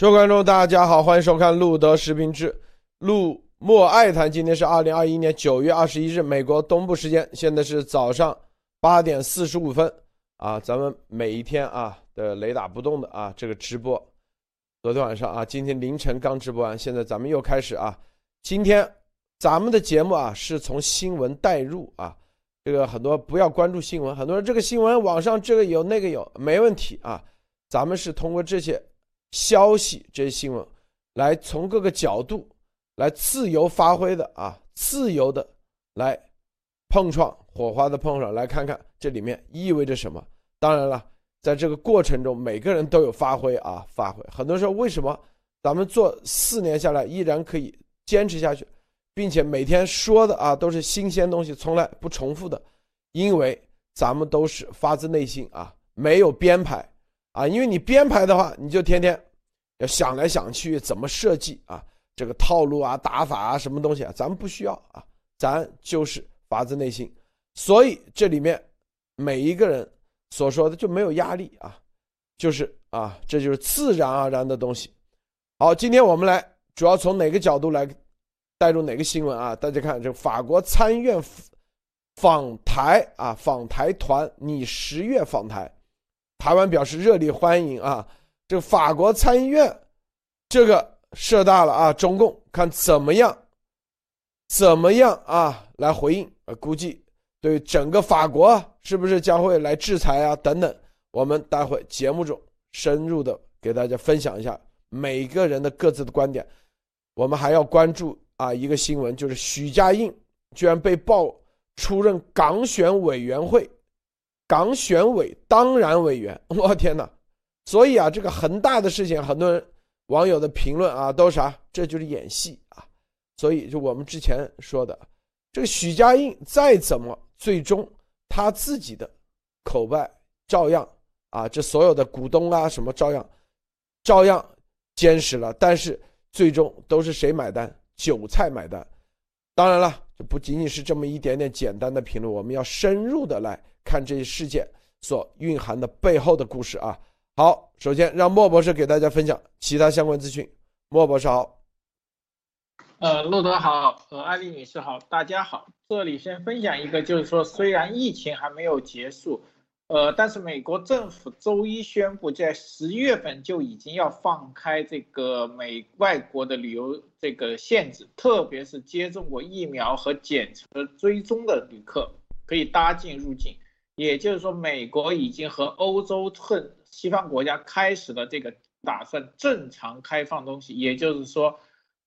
各位观众，大家好，欢迎收看路德视频之路莫爱谈。今天是二零二一年九月二十一日，美国东部时间，现在是早上八点四十五分啊。咱们每一天啊的雷打不动的啊这个直播，昨天晚上啊，今天凌晨刚直播完，现在咱们又开始啊。今天咱们的节目啊是从新闻带入啊，这个很多不要关注新闻，很多人这个新闻网上这个有那个有没问题啊，咱们是通过这些。消息这些新闻，来从各个角度来自由发挥的啊，自由的来碰撞火花的碰撞，来看看这里面意味着什么。当然了，在这个过程中，每个人都有发挥啊，发挥。很多时候，为什么咱们做四年下来依然可以坚持下去，并且每天说的啊都是新鲜东西，从来不重复的？因为咱们都是发自内心啊，没有编排。啊，因为你编排的话，你就天天要想来想去怎么设计啊，这个套路啊、打法啊，什么东西啊，咱们不需要啊，咱就是发自内心。所以这里面每一个人所说的就没有压力啊，就是啊，这就是自然而然的东西。好，今天我们来主要从哪个角度来带入哪个新闻啊？大家看，这法国参院访台啊，访台团拟十月访台。台湾表示热烈欢迎啊！这个法国参议院，这个事大了啊！中共看怎么样，怎么样啊来回应？呃，估计对整个法国是不是将会来制裁啊？等等，我们待会节目中深入的给大家分享一下每个人的各自的观点。我们还要关注啊一个新闻，就是许家印居然被曝出任港选委员会。港选委当然委员，我天哪！所以啊，这个恒大的事情，很多人网友的评论啊，都是啥？这就是演戏啊！所以就我们之前说的，这个许家印再怎么，最终他自己的口外照样啊，这所有的股东啊什么照样照样坚持了。但是最终都是谁买单？韭菜买单。当然了，不仅仅是这么一点点简单的评论，我们要深入的来。看这些事件所蕴含的背后的故事啊！好，首先让莫博士给大家分享其他相关资讯。莫博士好，呃，陆德好，呃，艾丽女士好，大家好。这里先分享一个，就是说，虽然疫情还没有结束，呃，但是美国政府周一宣布，在十一月份就已经要放开这个美外国的旅游这个限制，特别是接种过疫苗和检测追踪的旅客可以搭进入境。也就是说，美国已经和欧洲和西方国家开始了这个打算正常开放东西。也就是说，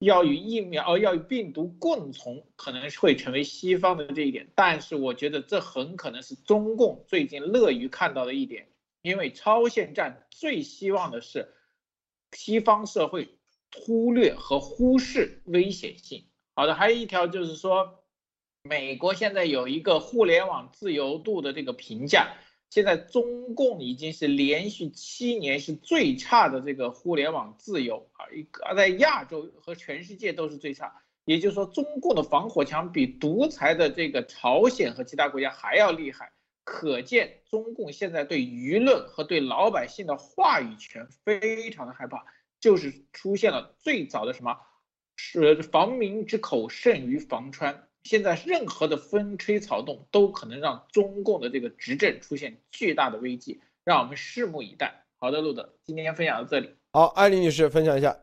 要与疫苗呃要与病毒共存，可能会成为西方的这一点。但是，我觉得这很可能是中共最近乐于看到的一点，因为超限战最希望的是西方社会忽略和忽视危险性。好的，还有一条就是说。美国现在有一个互联网自由度的这个评价，现在中共已经是连续七年是最差的这个互联网自由啊，一个在亚洲和全世界都是最差。也就是说，中共的防火墙比独裁的这个朝鲜和其他国家还要厉害，可见中共现在对舆论和对老百姓的话语权非常的害怕，就是出现了最早的什么，是防民之口胜于防川。现在任何的风吹草动都可能让中共的这个执政出现巨大的危机，让我们拭目以待。好的，路德，今天分享到这里。好，艾丽女士分享一下。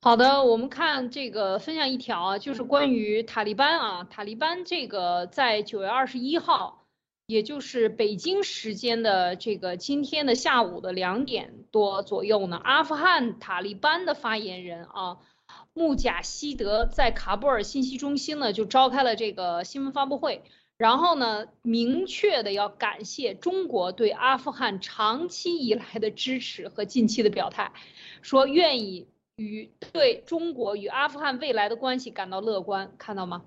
好的，我们看这个分享一条啊，就是关于塔利班啊，塔利班这个在九月二十一号，也就是北京时间的这个今天的下午的两点多左右呢，阿富汗塔利班的发言人啊。穆贾希德在喀布尔信息中心呢，就召开了这个新闻发布会，然后呢，明确的要感谢中国对阿富汗长期以来的支持和近期的表态，说愿意与对中国与阿富汗未来的关系感到乐观，看到吗？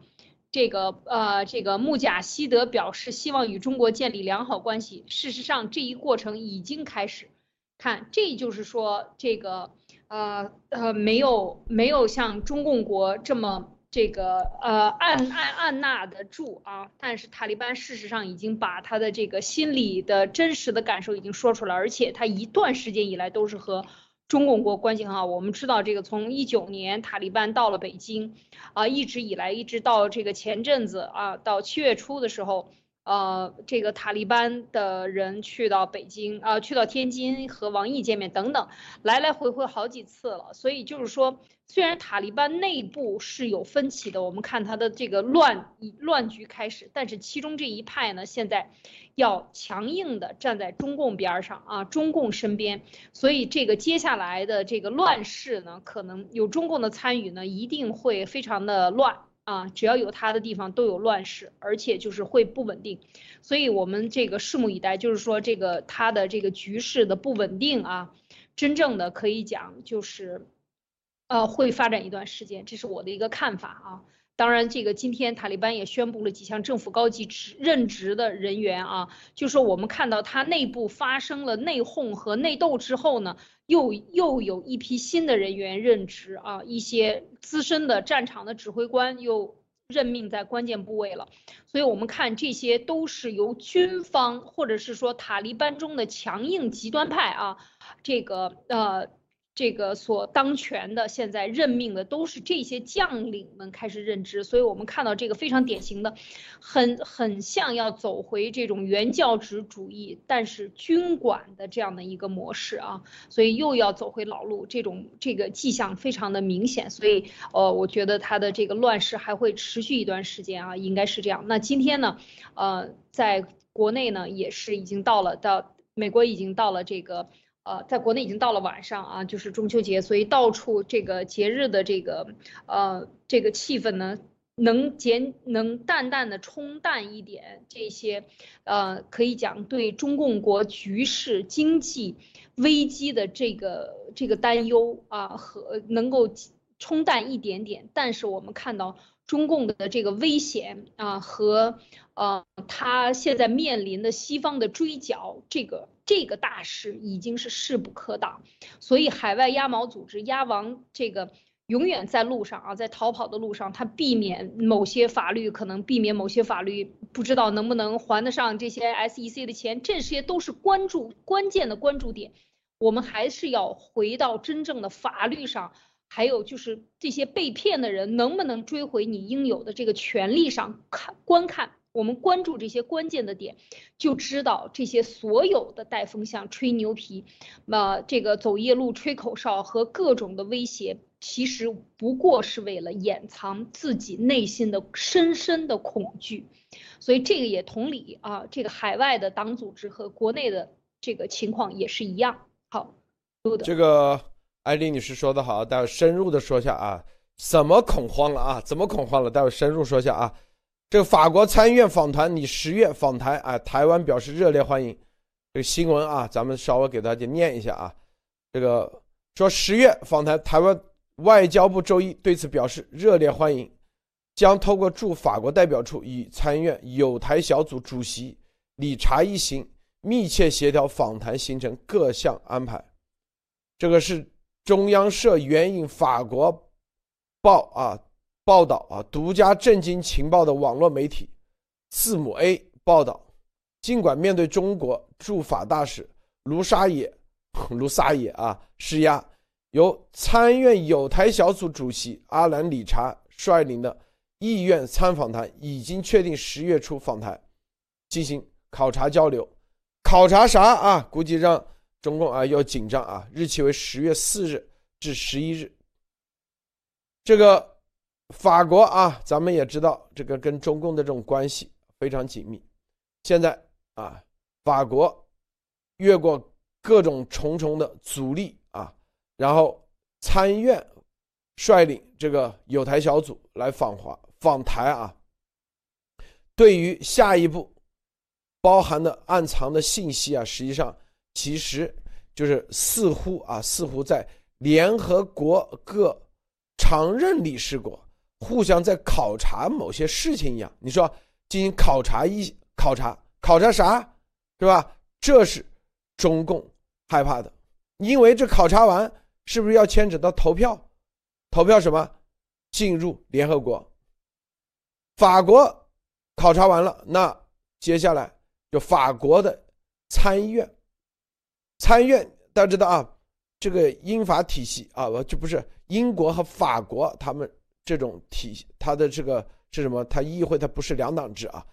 这个呃，这个穆贾希德表示希望与中国建立良好关系。事实上，这一过程已经开始，看，这就是说这个。呃呃，没有没有像中共国这么这个呃按按按捺得住啊，但是塔利班事实上已经把他的这个心理的真实的感受已经说出来，而且他一段时间以来都是和中共国关系很好。我们知道这个从一九年塔利班到了北京，啊，一直以来一直到这个前阵子啊，到七月初的时候。呃，这个塔利班的人去到北京啊，去到天津和王毅见面等等，来来回回好几次了。所以就是说，虽然塔利班内部是有分歧的，我们看他的这个乱乱局开始，但是其中这一派呢，现在要强硬的站在中共边上啊，中共身边。所以这个接下来的这个乱世呢，可能有中共的参与呢，一定会非常的乱。啊，只要有他的地方都有乱世，而且就是会不稳定，所以我们这个拭目以待，就是说这个他的这个局势的不稳定啊，真正的可以讲就是，呃，会发展一段时间，这是我的一个看法啊。当然，这个今天塔利班也宣布了几项政府高级职任职的人员啊，就说我们看到他内部发生了内讧和内斗之后呢，又又有一批新的人员任职啊，一些资深的战场的指挥官又任命在关键部位了，所以我们看这些都是由军方或者是说塔利班中的强硬极端派啊，这个呃。这个所当权的现在任命的都是这些将领们开始任职，所以我们看到这个非常典型的，很很像要走回这种原教旨主义，但是军管的这样的一个模式啊，所以又要走回老路，这种这个迹象非常的明显，所以呃，我觉得他的这个乱世还会持续一段时间啊，应该是这样。那今天呢，呃，在国内呢也是已经到了到美国已经到了这个。呃，在国内已经到了晚上啊，就是中秋节，所以到处这个节日的这个呃这个气氛呢，能减能淡淡的冲淡一点这些，呃，可以讲对中共国局势经济危机的这个这个担忧啊和能够冲淡一点点，但是我们看到中共的这个危险啊和呃他现在面临的西方的追剿这个。这个大势已经是势不可挡，所以海外鸭毛组织鸭王这个永远在路上啊，在逃跑的路上，他避免某些法律可能避免某些法律不知道能不能还得上这些 SEC 的钱，这些都是关注关键的关注点。我们还是要回到真正的法律上，还有就是这些被骗的人能不能追回你应有的这个权利上看观看。我们关注这些关键的点，就知道这些所有的带风向、吹牛皮，那这个走夜路、吹口哨和各种的威胁，其实不过是为了掩藏自己内心的深深的恐惧。所以这个也同理啊，这个海外的党组织和国内的这个情况也是一样。好，这个艾丽女士说的好，待会深入的说一下啊，怎么恐慌了啊？怎么恐慌了？待会深入说一下啊。这个法国参议院访团，你十月访台啊？台湾表示热烈欢迎。这个新闻啊，咱们稍微给大家念一下啊。这个说十月访台，台湾外交部周一对此表示热烈欢迎，将透过驻法国代表处与参议院友台小组主席理查一行密切协调访谈行程各项安排。这个是中央社援引法国报啊。报道啊，独家震惊情报的网络媒体字母 A 报道，尽管面对中国驻法大使卢沙野卢沙野啊施压，由参院有台小组主席阿兰理查率领的意愿参访团已经确定十月初访台进行考察交流。考察啥啊？估计让中共啊要紧张啊！日期为十月四日至十一日，这个。法国啊，咱们也知道这个跟中共的这种关系非常紧密。现在啊，法国越过各种重重的阻力啊，然后参议院率领这个友台小组来访华访台啊。对于下一步包含的暗藏的信息啊，实际上其实就是似乎啊，似乎在联合国各常任理事国。互相在考察某些事情一样，你说进行考察一考察考察啥，是吧？这是中共害怕的，因为这考察完是不是要牵扯到投票？投票什么？进入联合国。法国考察完了，那接下来就法国的参议院，参议院大家知道啊，这个英法体系啊，不就不是英国和法国他们这种体系，它的这个是什么？它议会它不是两党制啊，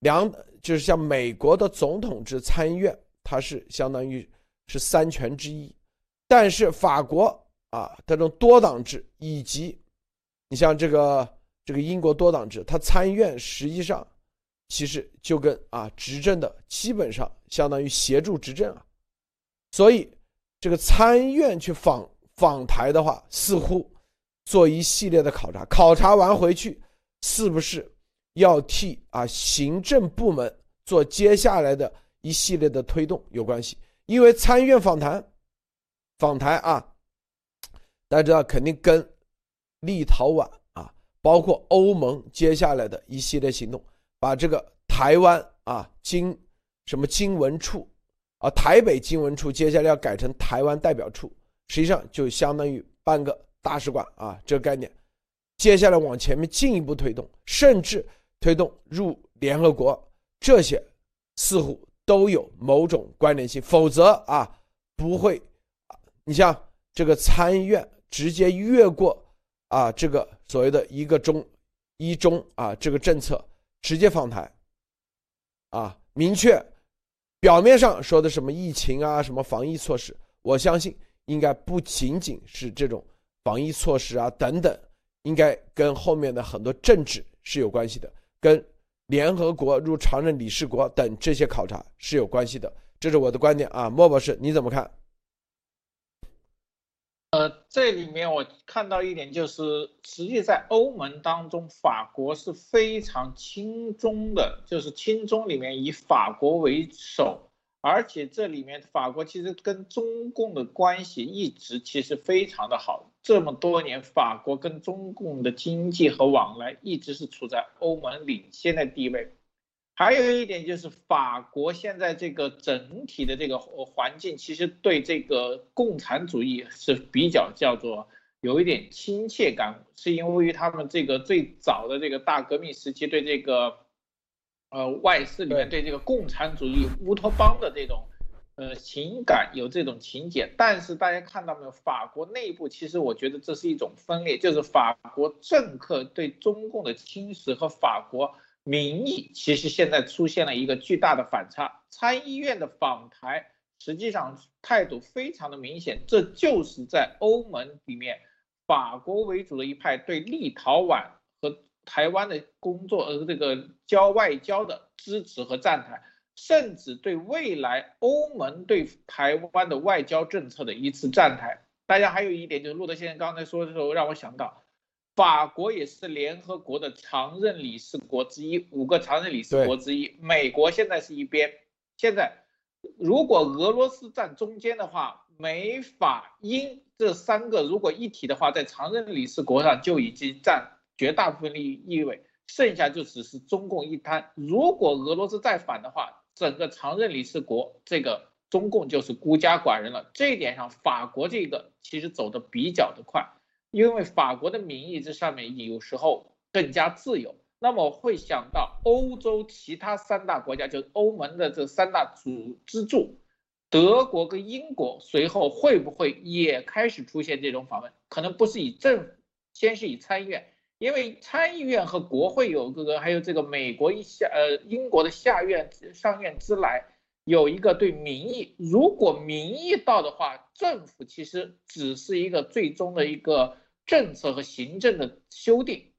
两就是像美国的总统制参议院，它是相当于是三权之一，但是法国啊，这种多党制以及你像这个这个英国多党制，它参议院实际上其实就跟啊执政的基本上相当于协助执政啊，所以。这个参议院去访访台的话，似乎做一系列的考察，考察完回去，是不是要替啊行政部门做接下来的一系列的推动有关系？因为参议院访谈访台啊，大家知道肯定跟立陶宛啊，包括欧盟接下来的一系列行动，把这个台湾啊经什么经文处。啊台北经文处接下来要改成台湾代表处，实际上就相当于半个大使馆啊，这个概念。接下来往前面进一步推动，甚至推动入联合国，这些似乎都有某种关联性，否则啊不会。你像这个参议院直接越过啊这个所谓的一个中一中啊这个政策，直接访台啊，明确。表面上说的什么疫情啊，什么防疫措施，我相信应该不仅仅是这种防疫措施啊等等，应该跟后面的很多政治是有关系的，跟联合国入常任理事国等这些考察是有关系的，这是我的观点啊，莫博士你怎么看？呃，这里面我看到一点就是，实际在欧盟当中，法国是非常亲中的，就是亲中里面以法国为首，而且这里面法国其实跟中共的关系一直其实非常的好，这么多年法国跟中共的经济和往来一直是处在欧盟领先的地位。还有一点就是，法国现在这个整体的这个环境，其实对这个共产主义是比较叫做有一点亲切感，是因为他们这个最早的这个大革命时期对这个，呃外事里面对这个共产主义乌托邦的这种，呃情感有这种情节。但是大家看到没有，法国内部其实我觉得这是一种分裂，就是法国政客对中共的侵蚀和法国。民意其实现在出现了一个巨大的反差，参议院的访台实际上态度非常的明显，这就是在欧盟里面法国为主的一派对立陶宛和台湾的工作呃这个交外交的支持和站台，甚至对未来欧盟对台湾的外交政策的一次站台。大家还有一点就是路德先生刚才说的时候让我想到。法国也是联合国的常任理事国之一，五个常任理事国之一。美国现在是一边。现在，如果俄罗斯站中间的话，美法英这三个如果一体的话，在常任理事国上就已经占绝大部分利益位，剩下就只是中共一摊。如果俄罗斯再反的话，整个常任理事国这个中共就是孤家寡人了。这一点上，法国这个其实走的比较的快。因为法国的民意这上面有时候更加自由，那么会想到欧洲其他三大国家，就是欧盟的这三大主支柱，德国跟英国随后会不会也开始出现这种访问？可能不是以政府，先是以参议院，因为参议院和国会有个个，还有这个美国一下呃英国的下院上院之来。有一个对民意，如果民意到的话，政府其实只是一个最终的一个政策和行政的修订。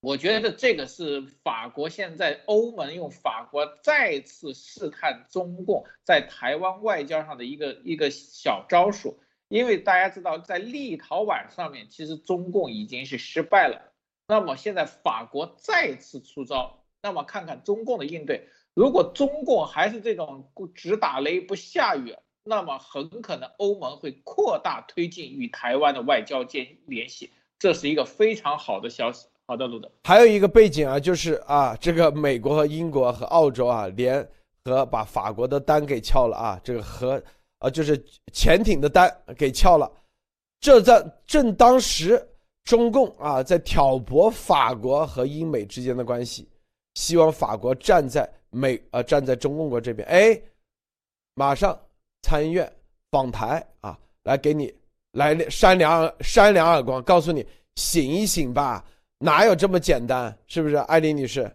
我觉得这个是法国现在欧盟用法国再次试探中共在台湾外交上的一个一个小招数，因为大家知道在立陶宛上面，其实中共已经是失败了，那么现在法国再次出招，那么看看中共的应对。如果中共还是这种只打雷不下雨，那么很可能欧盟会扩大推进与台湾的外交间联系，这是一个非常好的消息。好的，路德。还有一个背景啊，就是啊，这个美国和英国和澳洲啊联合把法国的单给撬了啊，这个和啊就是潜艇的单给撬了，这在正当时中共啊在挑拨法国和英美之间的关系，希望法国站在。美呃站在中共国这边，哎，马上参议院访台啊，来给你来扇两扇两耳光，告诉你醒一醒吧，哪有这么简单？是不是，艾丽女士？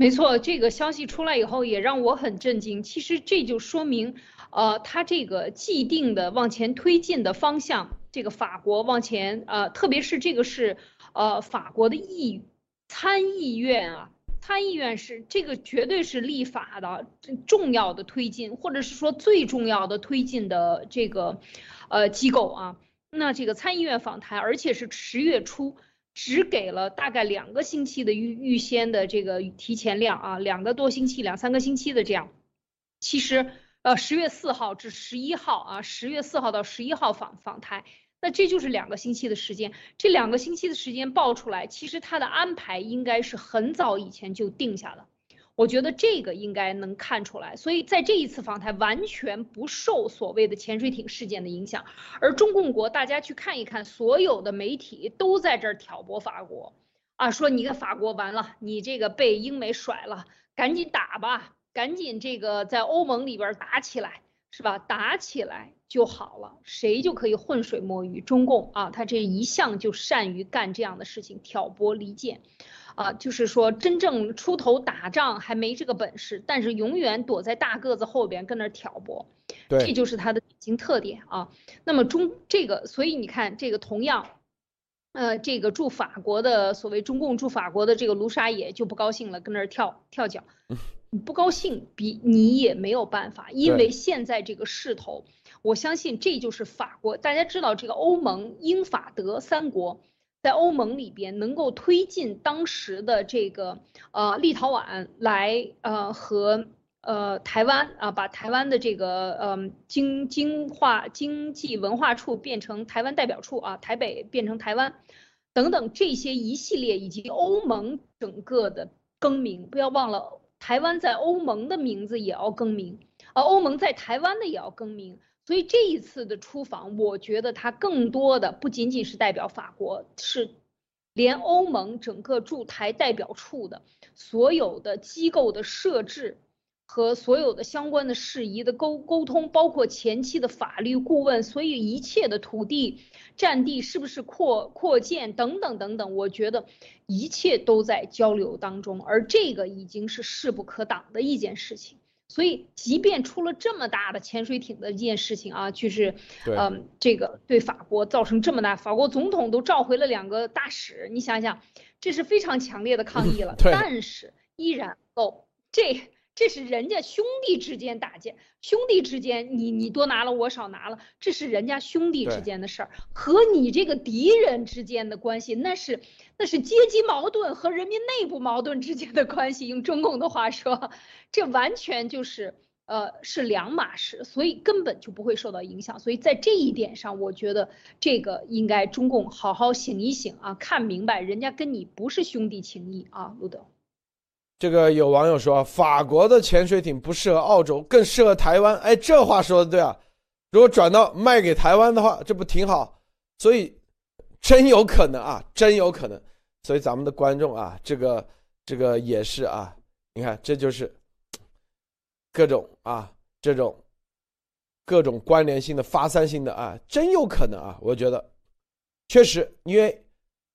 没错，这个消息出来以后也让我很震惊。其实这就说明，呃，他这个既定的往前推进的方向，这个法国往前，呃，特别是这个是，呃，法国的议参议院啊，参议院是这个绝对是立法的重要的推进，或者是说最重要的推进的这个，呃，机构啊。那这个参议院访台，而且是十月初。只给了大概两个星期的预预先的这个提前量啊，两个多星期、两三个星期的这样。其实，呃，十月四号至十一号啊，十月四号到十一号访访台，那这就是两个星期的时间。这两个星期的时间报出来，其实他的安排应该是很早以前就定下了。我觉得这个应该能看出来，所以在这一次访台完全不受所谓的潜水艇事件的影响，而中共国大家去看一看，所有的媒体都在这儿挑拨法国，啊，说你个法国完了，你这个被英美甩了，赶紧打吧，赶紧这个在欧盟里边打起来，是吧？打起来就好了，谁就可以浑水摸鱼？中共啊，他这一向就善于干这样的事情，挑拨离间。啊，就是说真正出头打仗还没这个本事，但是永远躲在大个子后边跟那挑拨，这就是他的典型特点啊。那么中这个，所以你看这个同样，呃，这个驻法国的所谓中共驻法国的这个卢沙野就不高兴了，跟那儿跳跳脚，不高兴比你也没有办法，因为现在这个势头，我相信这就是法国。大家知道这个欧盟英法德三国。在欧盟里边，能够推进当时的这个呃立陶宛来呃和呃台湾啊，把台湾的这个呃经经化经济文化处变成台湾代表处啊，台北变成台湾等等这些一系列以及欧盟整个的更名，不要忘了台湾在欧盟的名字也要更名，而欧盟在台湾的也要更名。所以这一次的出访，我觉得它更多的不仅仅是代表法国，是连欧盟整个驻台代表处的所有的机构的设置和所有的相关的事宜的沟沟通，包括前期的法律顾问，所以一切的土地占地是不是扩扩建等等等等，我觉得一切都在交流当中，而这个已经是势不可挡的一件事情。所以，即便出了这么大的潜水艇的一件事情啊，就是，嗯，这个对法国造成这么大，法国总统都召回了两个大使，你想想，这是非常强烈的抗议了。但是依然够这。这是人家兄弟之间打架，兄弟之间，你你多拿了，我少拿了，这是人家兄弟之间的事儿，和你这个敌人之间的关系，那是那是阶级矛盾和人民内部矛盾之间的关系。用中共的话说，这完全就是呃是两码事，所以根本就不会受到影响。所以在这一点上，我觉得这个应该中共好好醒一醒啊，看明白人家跟你不是兄弟情谊啊，路德。这个有网友说，法国的潜水艇不适合澳洲，更适合台湾。哎，这话说的对啊！如果转到卖给台湾的话，这不挺好？所以真有可能啊，真有可能。所以咱们的观众啊，这个这个也是啊，你看，这就是各种啊，这种各种关联性的、发散性的啊，真有可能啊！我觉得确实，因为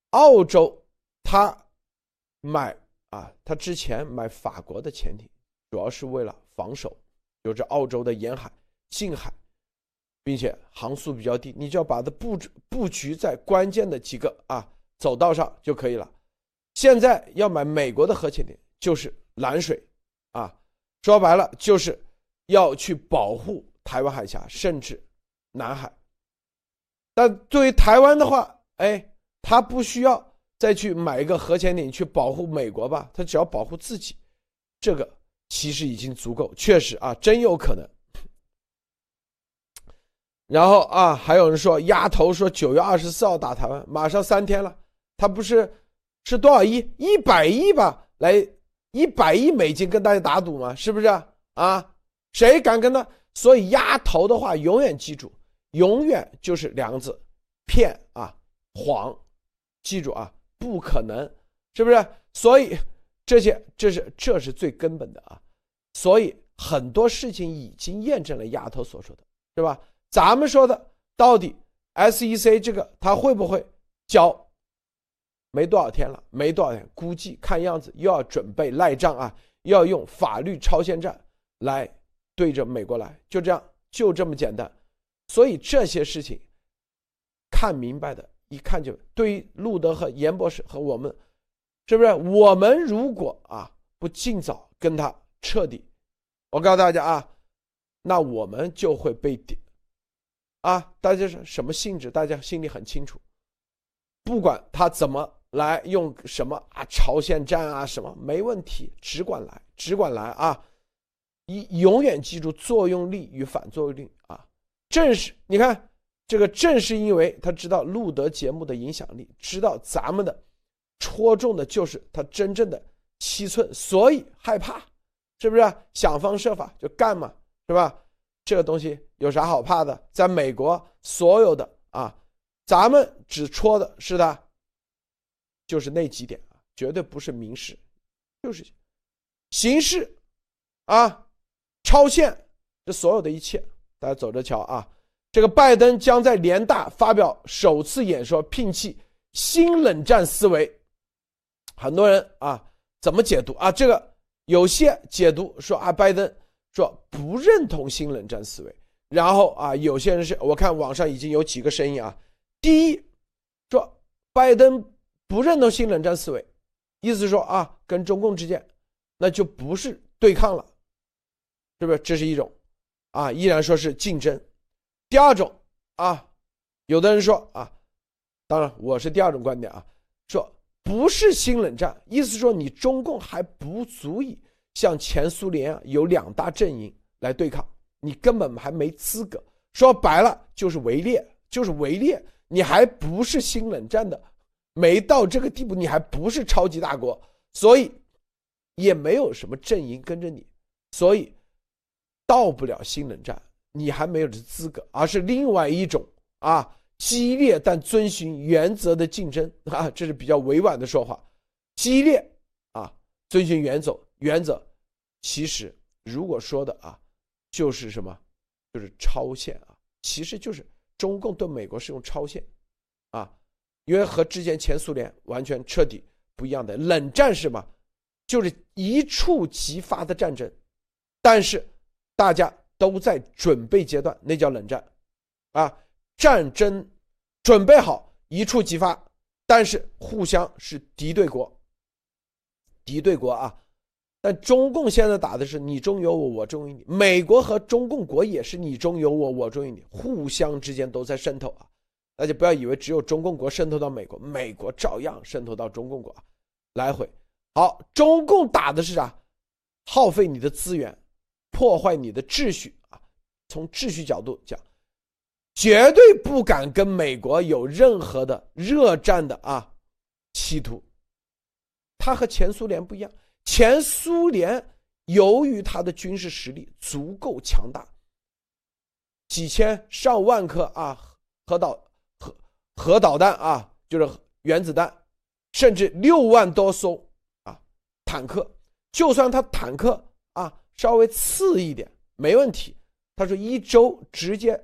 澳洲他买。啊，他之前买法国的潜艇，主要是为了防守，有着澳洲的沿海、近海，并且航速比较低，你就要把它布置布局在关键的几个啊走道上就可以了。现在要买美国的核潜艇，就是蓝水，啊，说白了就是要去保护台湾海峡，甚至南海。但对于台湾的话，哎，他不需要。再去买一个核潜艇去保护美国吧，他只要保护自己，这个其实已经足够。确实啊，真有可能。然后啊，还有人说丫头说九月二十四号打台湾，马上三天了，他不是是多少亿？一百亿吧，来一百亿美金跟大家打赌吗？是不是啊？谁敢跟他？所以丫头的话永远记住，永远就是两个字：骗啊，谎。记住啊。不可能，是不是？所以这些，这是这是最根本的啊。所以很多事情已经验证了丫头所说的，是吧？咱们说的到底 SEC 这个他会不会交？没多少天了，没多少天，估计看样子又要准备赖账啊，要用法律超限战来对着美国来，就这样，就这么简单。所以这些事情看明白的，一看就对于路德和严博士和我们，是不是？我们如果啊不尽早跟他彻底，我告诉大家啊，那我们就会被点啊，大家是什么性质？大家心里很清楚，不管他怎么。来用什么啊？朝鲜战啊，什么没问题，只管来，只管来啊！一永远记住作用力与反作用力啊！正是你看这个，正是因为他知道路德节目的影响力，知道咱们的戳中的就是他真正的七寸，所以害怕，是不是？想方设法就干嘛，是吧？这个东西有啥好怕的？在美国，所有的啊，咱们只戳的是他。就是那几点啊，绝对不是民事，就是刑事啊，超限这所有的一切，大家走着瞧啊。这个拜登将在联大发表首次演说，摒弃新冷战思维。很多人啊，怎么解读啊？这个有些解读说啊，拜登说不认同新冷战思维。然后啊，有些人是我看网上已经有几个声音啊。第一，说拜登。不认同新冷战思维，意思是说啊，跟中共之间那就不是对抗了，是不是？这是一种啊，依然说是竞争。第二种啊，有的人说啊，当然我是第二种观点啊，说不是新冷战，意思说你中共还不足以像前苏联啊有两大阵营来对抗，你根本还没资格。说白了就是围猎，就是围猎，你还不是新冷战的。没到这个地步，你还不是超级大国，所以也没有什么阵营跟着你，所以到不了新冷战，你还没有这资格，而是另外一种啊激烈但遵循原则的竞争啊，这是比较委婉的说法，激烈啊遵循原则原则，其实如果说的啊就是什么，就是超限啊，其实就是中共对美国是用超限啊。因为和之前前苏联完全彻底不一样的冷战是吗？就是一触即发的战争，但是大家都在准备阶段，那叫冷战，啊，战争准备好一触即发，但是互相是敌对国，敌对国啊，但中共现在打的是你中有我，我中有你，美国和中共国也是你中有我，我中有你，互相之间都在渗透啊。大家不要以为只有中共国渗透到美国，美国照样渗透到中共国，来回。好，中共打的是啥？耗费你的资源，破坏你的秩序啊！从秩序角度讲，绝对不敢跟美国有任何的热战的啊企图。他和前苏联不一样，前苏联由于他的军事实力足够强大，几千上万颗啊核导。核核导弹啊，就是原子弹，甚至六万多艘啊坦克，就算他坦克啊稍微次一点没问题。他说一周直接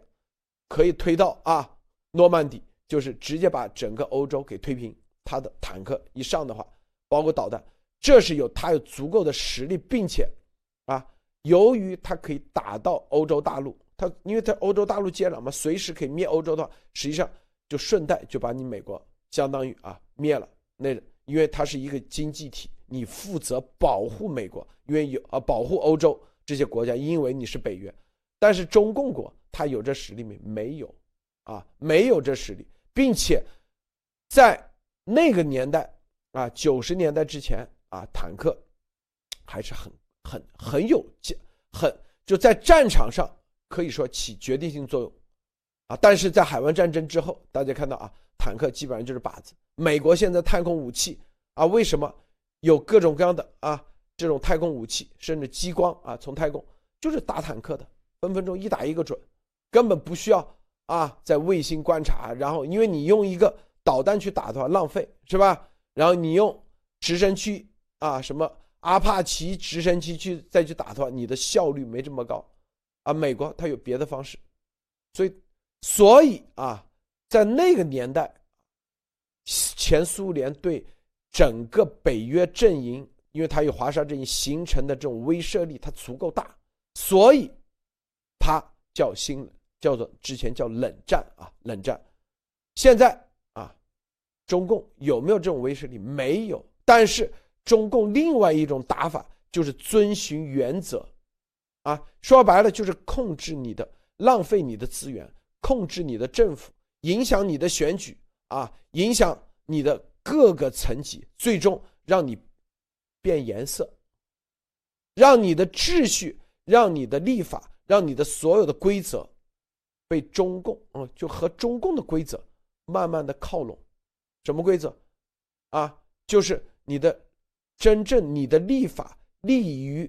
可以推到啊诺曼底，就是直接把整个欧洲给推平。他的坦克一上的话，包括导弹，这是有他有足够的实力，并且啊，由于他可以打到欧洲大陆，他因为他欧洲大陆接壤嘛，随时可以灭欧洲的话，实际上。就顺带就把你美国相当于啊灭了，那因为它是一个经济体，你负责保护美国，因为有啊保护欧洲这些国家，因为你是北约，但是中共国它有这实力没？没有，啊没有这实力，并且在那个年代啊九十年代之前啊坦克还是很很很有很就在战场上可以说起决定性作用。啊！但是在海湾战争之后，大家看到啊，坦克基本上就是靶子。美国现在太空武器啊，为什么有各种各样的啊这种太空武器，甚至激光啊，从太空就是打坦克的，分分钟一打一个准，根本不需要啊在卫星观察。然后因为你用一个导弹去打的话浪费，是吧？然后你用直升机啊，什么阿帕奇直升机去再去打的话，你的效率没这么高。啊，美国它有别的方式。所以，所以啊，在那个年代，前苏联对整个北约阵营，因为它与华沙阵营形成的这种威慑力，它足够大，所以它叫新，叫做之前叫冷战啊，冷战。现在啊，中共有没有这种威慑力？没有。但是中共另外一种打法就是遵循原则，啊，说白了就是控制你的。浪费你的资源，控制你的政府，影响你的选举啊，影响你的各个层级，最终让你变颜色，让你的秩序，让你的立法，让你的所有的规则被中共嗯，就和中共的规则慢慢的靠拢。什么规则啊？就是你的真正你的立法利于。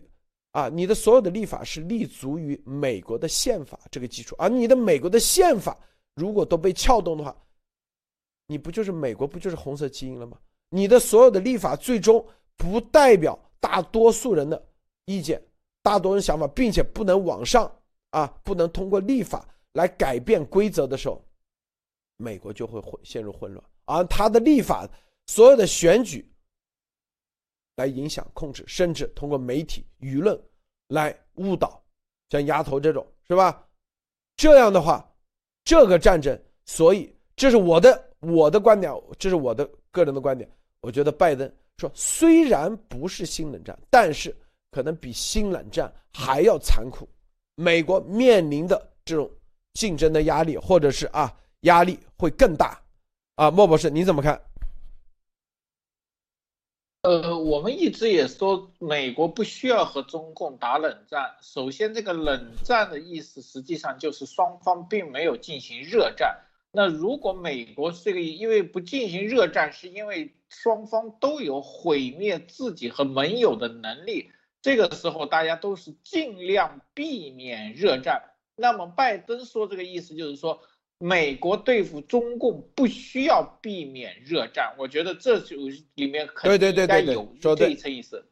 啊，你的所有的立法是立足于美国的宪法这个基础，而你的美国的宪法如果都被撬动的话，你不就是美国不就是红色基因了吗？你的所有的立法最终不代表大多数人的意见、大多数人想法，并且不能往上啊，不能通过立法来改变规则的时候，美国就会混陷入混乱，而他的立法所有的选举。来影响、控制，甚至通过媒体舆论来误导，像丫头这种，是吧？这样的话，这个战争，所以这是我的我的观点，这是我的个人的观点。我觉得拜登说，虽然不是新冷战，但是可能比新冷战还要残酷。美国面临的这种竞争的压力，或者是啊压力会更大。啊，莫博士，你怎么看？呃，我们一直也说美国不需要和中共打冷战。首先，这个冷战的意思实际上就是双方并没有进行热战。那如果美国这个因为不进行热战，是因为双方都有毁灭自己和盟友的能力，这个时候大家都是尽量避免热战。那么拜登说这个意思就是说。美国对付中共不需要避免热战，我觉得这就里面肯定应该有这一层意思。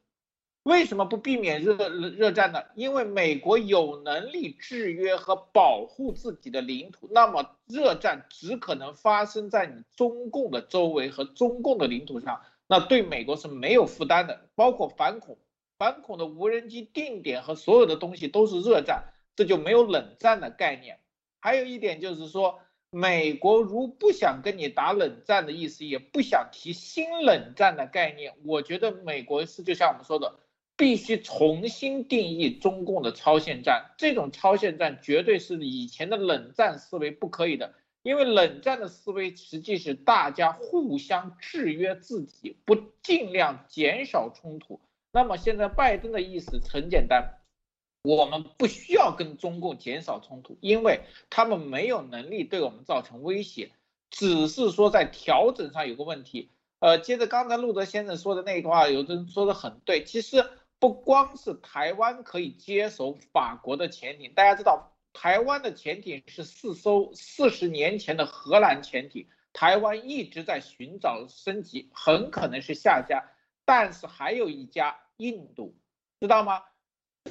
为什么不避免热热战呢？因为美国有能力制约和保护自己的领土，那么热战只可能发生在你中共的周围和中共的领土上，那对美国是没有负担的。包括反恐，反恐的无人机定点和所有的东西都是热战，这就没有冷战的概念。还有一点就是说，美国如不想跟你打冷战的意思，也不想提新冷战的概念。我觉得美国是就像我们说的，必须重新定义中共的超限战。这种超限战绝对是以前的冷战思维不可以的，因为冷战的思维实际是大家互相制约自己，不尽量减少冲突。那么现在拜登的意思很简单。我们不需要跟中共减少冲突，因为他们没有能力对我们造成威胁，只是说在调整上有个问题。呃，接着刚才路德先生说的那一句话，有的人说的很对。其实不光是台湾可以接手法国的潜艇，大家知道台湾的潜艇是四艘四十年前的荷兰潜艇，台湾一直在寻找升级，很可能是下家，但是还有一家印度，知道吗？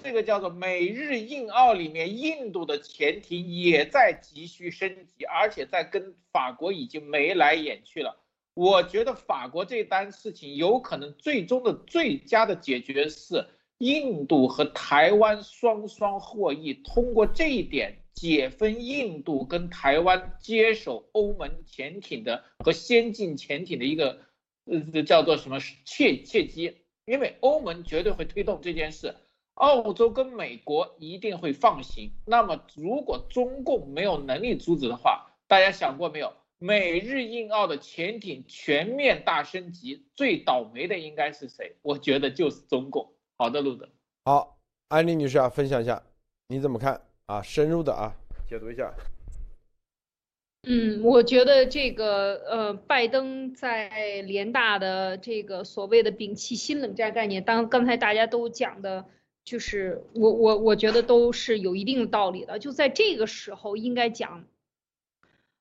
这个叫做美日印澳里面，印度的潜艇也在急需升级，而且在跟法国已经眉来眼去了。我觉得法国这单事情有可能最终的最佳的解决是印度和台湾双双获益，通过这一点解分印度跟台湾接手欧盟潜艇的和先进潜艇的一个呃叫做什么切切机，因为欧盟绝对会推动这件事。澳洲跟美国一定会放行。那么，如果中共没有能力阻止的话，大家想过没有？美日印澳的潜艇全面大升级，最倒霉的应该是谁？我觉得就是中共。好的，路德。好，安利女士啊，分享一下，你怎么看啊？深入的啊，解读一下。嗯，我觉得这个呃，拜登在联大的这个所谓的摒弃新冷战概念，当刚才大家都讲的。就是我我我觉得都是有一定的道理的，就在这个时候应该讲，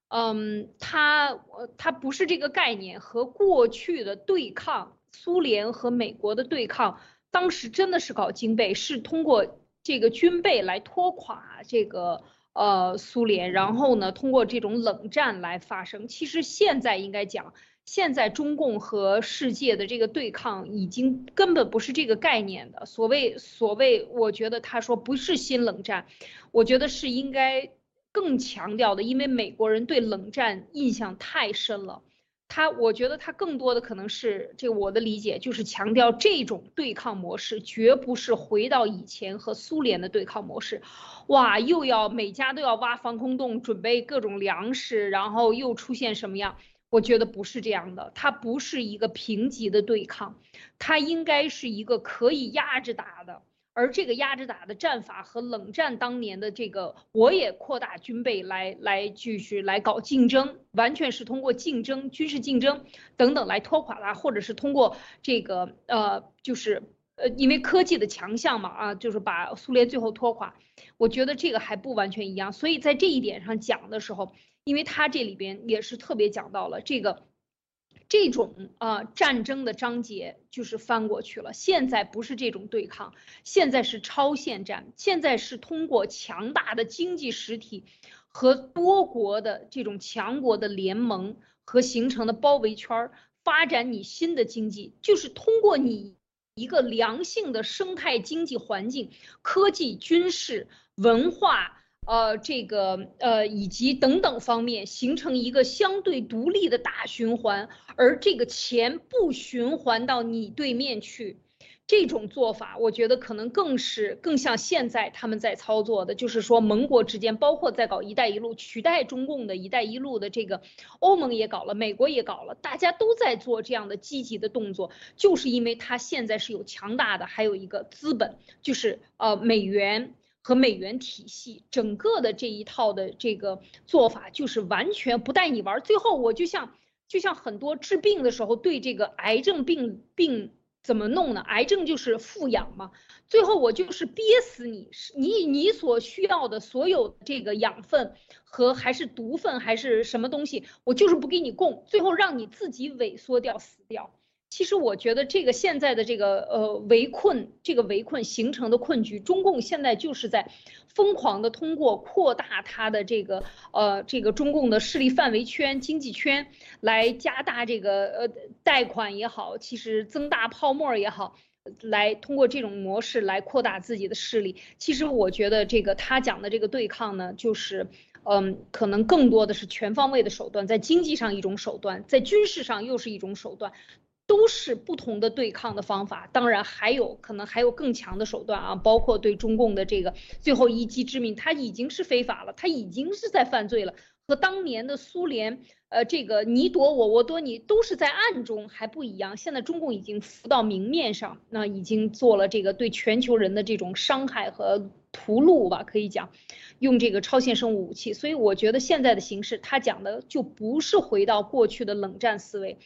嗯，它它不是这个概念和过去的对抗，苏联和美国的对抗，当时真的是搞军备，是通过这个军备来拖垮这个呃苏联，然后呢通过这种冷战来发生。其实现在应该讲，现在中共和世界的这个对抗已经根本不是这个概念的。所谓所谓，我觉得他说不是新冷战，我觉得是应该更强调的，因为美国人对冷战印象太深了。他我觉得他更多的可能是这我的理解就是强调这种对抗模式绝不是回到以前和苏联的对抗模式，哇，又要每家都要挖防空洞准备各种粮食，然后又出现什么样？我觉得不是这样的，它不是一个平级的对抗，它应该是一个可以压着打的。而这个压着打的战法和冷战当年的这个，我也扩大军备来来继续来搞竞争，完全是通过竞争、军事竞争等等来拖垮它，或者是通过这个呃，就是呃，因为科技的强项嘛啊，就是把苏联最后拖垮。我觉得这个还不完全一样，所以在这一点上讲的时候，因为它这里边也是特别讲到了这个。这种啊战争的章节就是翻过去了，现在不是这种对抗，现在是超限战，现在是通过强大的经济实体和多国的这种强国的联盟和形成的包围圈儿，发展你新的经济，就是通过你一个良性的生态经济环境、科技、军事、文化。呃，这个呃，以及等等方面形成一个相对独立的大循环，而这个钱不循环到你对面去，这种做法，我觉得可能更是更像现在他们在操作的，就是说盟国之间，包括在搞“一带一路”取代中共的一带一路的这个，欧盟也搞了，美国也搞了，大家都在做这样的积极的动作，就是因为它现在是有强大的，还有一个资本，就是呃美元。和美元体系整个的这一套的这个做法，就是完全不带你玩。最后我就像就像很多治病的时候，对这个癌症病病怎么弄呢？癌症就是富养嘛。最后我就是憋死你，你你所需要的所有这个养分和还是毒分还是什么东西，我就是不给你供，最后让你自己萎缩掉死掉。其实我觉得这个现在的这个呃围困，这个围困形成的困局，中共现在就是在疯狂的通过扩大它的这个呃这个中共的势力范围圈、经济圈，来加大这个呃贷款也好，其实增大泡沫也好，来通过这种模式来扩大自己的势力。其实我觉得这个他讲的这个对抗呢，就是嗯可能更多的是全方位的手段，在经济上一种手段，在军事上又是一种手段。都是不同的对抗的方法，当然还有可能还有更强的手段啊，包括对中共的这个最后一击致命，它已经是非法了，它已经是在犯罪了，和当年的苏联，呃，这个你躲我，我躲你，都是在暗中还不一样。现在中共已经浮到明面上，那已经做了这个对全球人的这种伤害和屠戮吧，可以讲，用这个超限生物武器。所以我觉得现在的形势，他讲的就不是回到过去的冷战思维。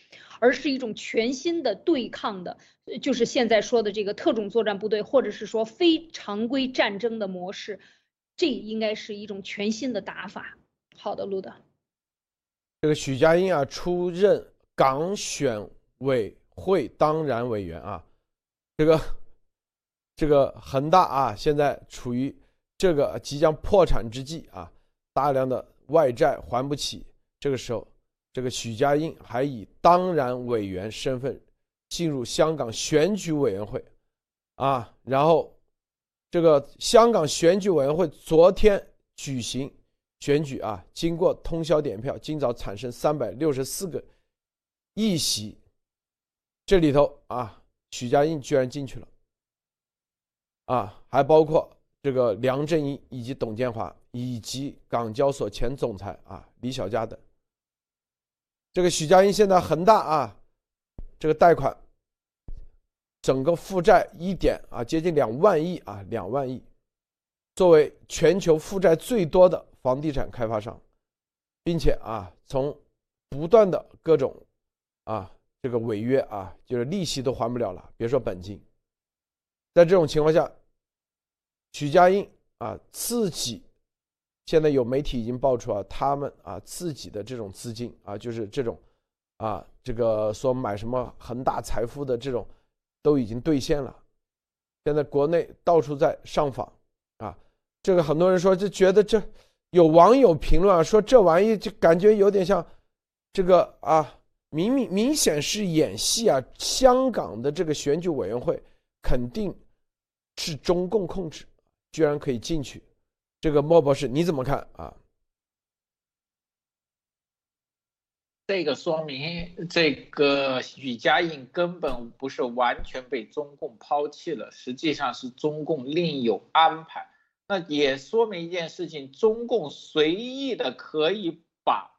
而是一种全新的对抗的，就是现在说的这个特种作战部队，或者是说非常规战争的模式，这应该是一种全新的打法。好的，路德，这个许家印啊，出任港选委会当然委员啊，这个这个恒大啊，现在处于这个即将破产之际啊，大量的外债还不起，这个时候。这个许家印还以当然委员身份进入香港选举委员会，啊，然后这个香港选举委员会昨天举行选举啊，经过通宵点票，今早产生三百六十四个议席，这里头啊，许家印居然进去了，啊，还包括这个梁振英以及董建华以及港交所前总裁啊李小加等。这个许家印现在恒大啊，这个贷款，整个负债一点啊，接近两万亿啊，两万亿。作为全球负债最多的房地产开发商，并且啊，从不断的各种啊这个违约啊，就是利息都还不了了，别说本金。在这种情况下，许家印啊自己。现在有媒体已经爆出啊，他们啊自己的这种资金啊，就是这种，啊这个说买什么恒大财富的这种，都已经兑现了。现在国内到处在上访，啊，这个很多人说就觉得这有网友评论啊，说这玩意就感觉有点像这个啊，明明明显是演戏啊！香港的这个选举委员会肯定是中共控制，居然可以进去。这个莫博士你怎么看啊？这个说明这个许家印根本不是完全被中共抛弃了，实际上是中共另有安排。那也说明一件事情：中共随意的可以把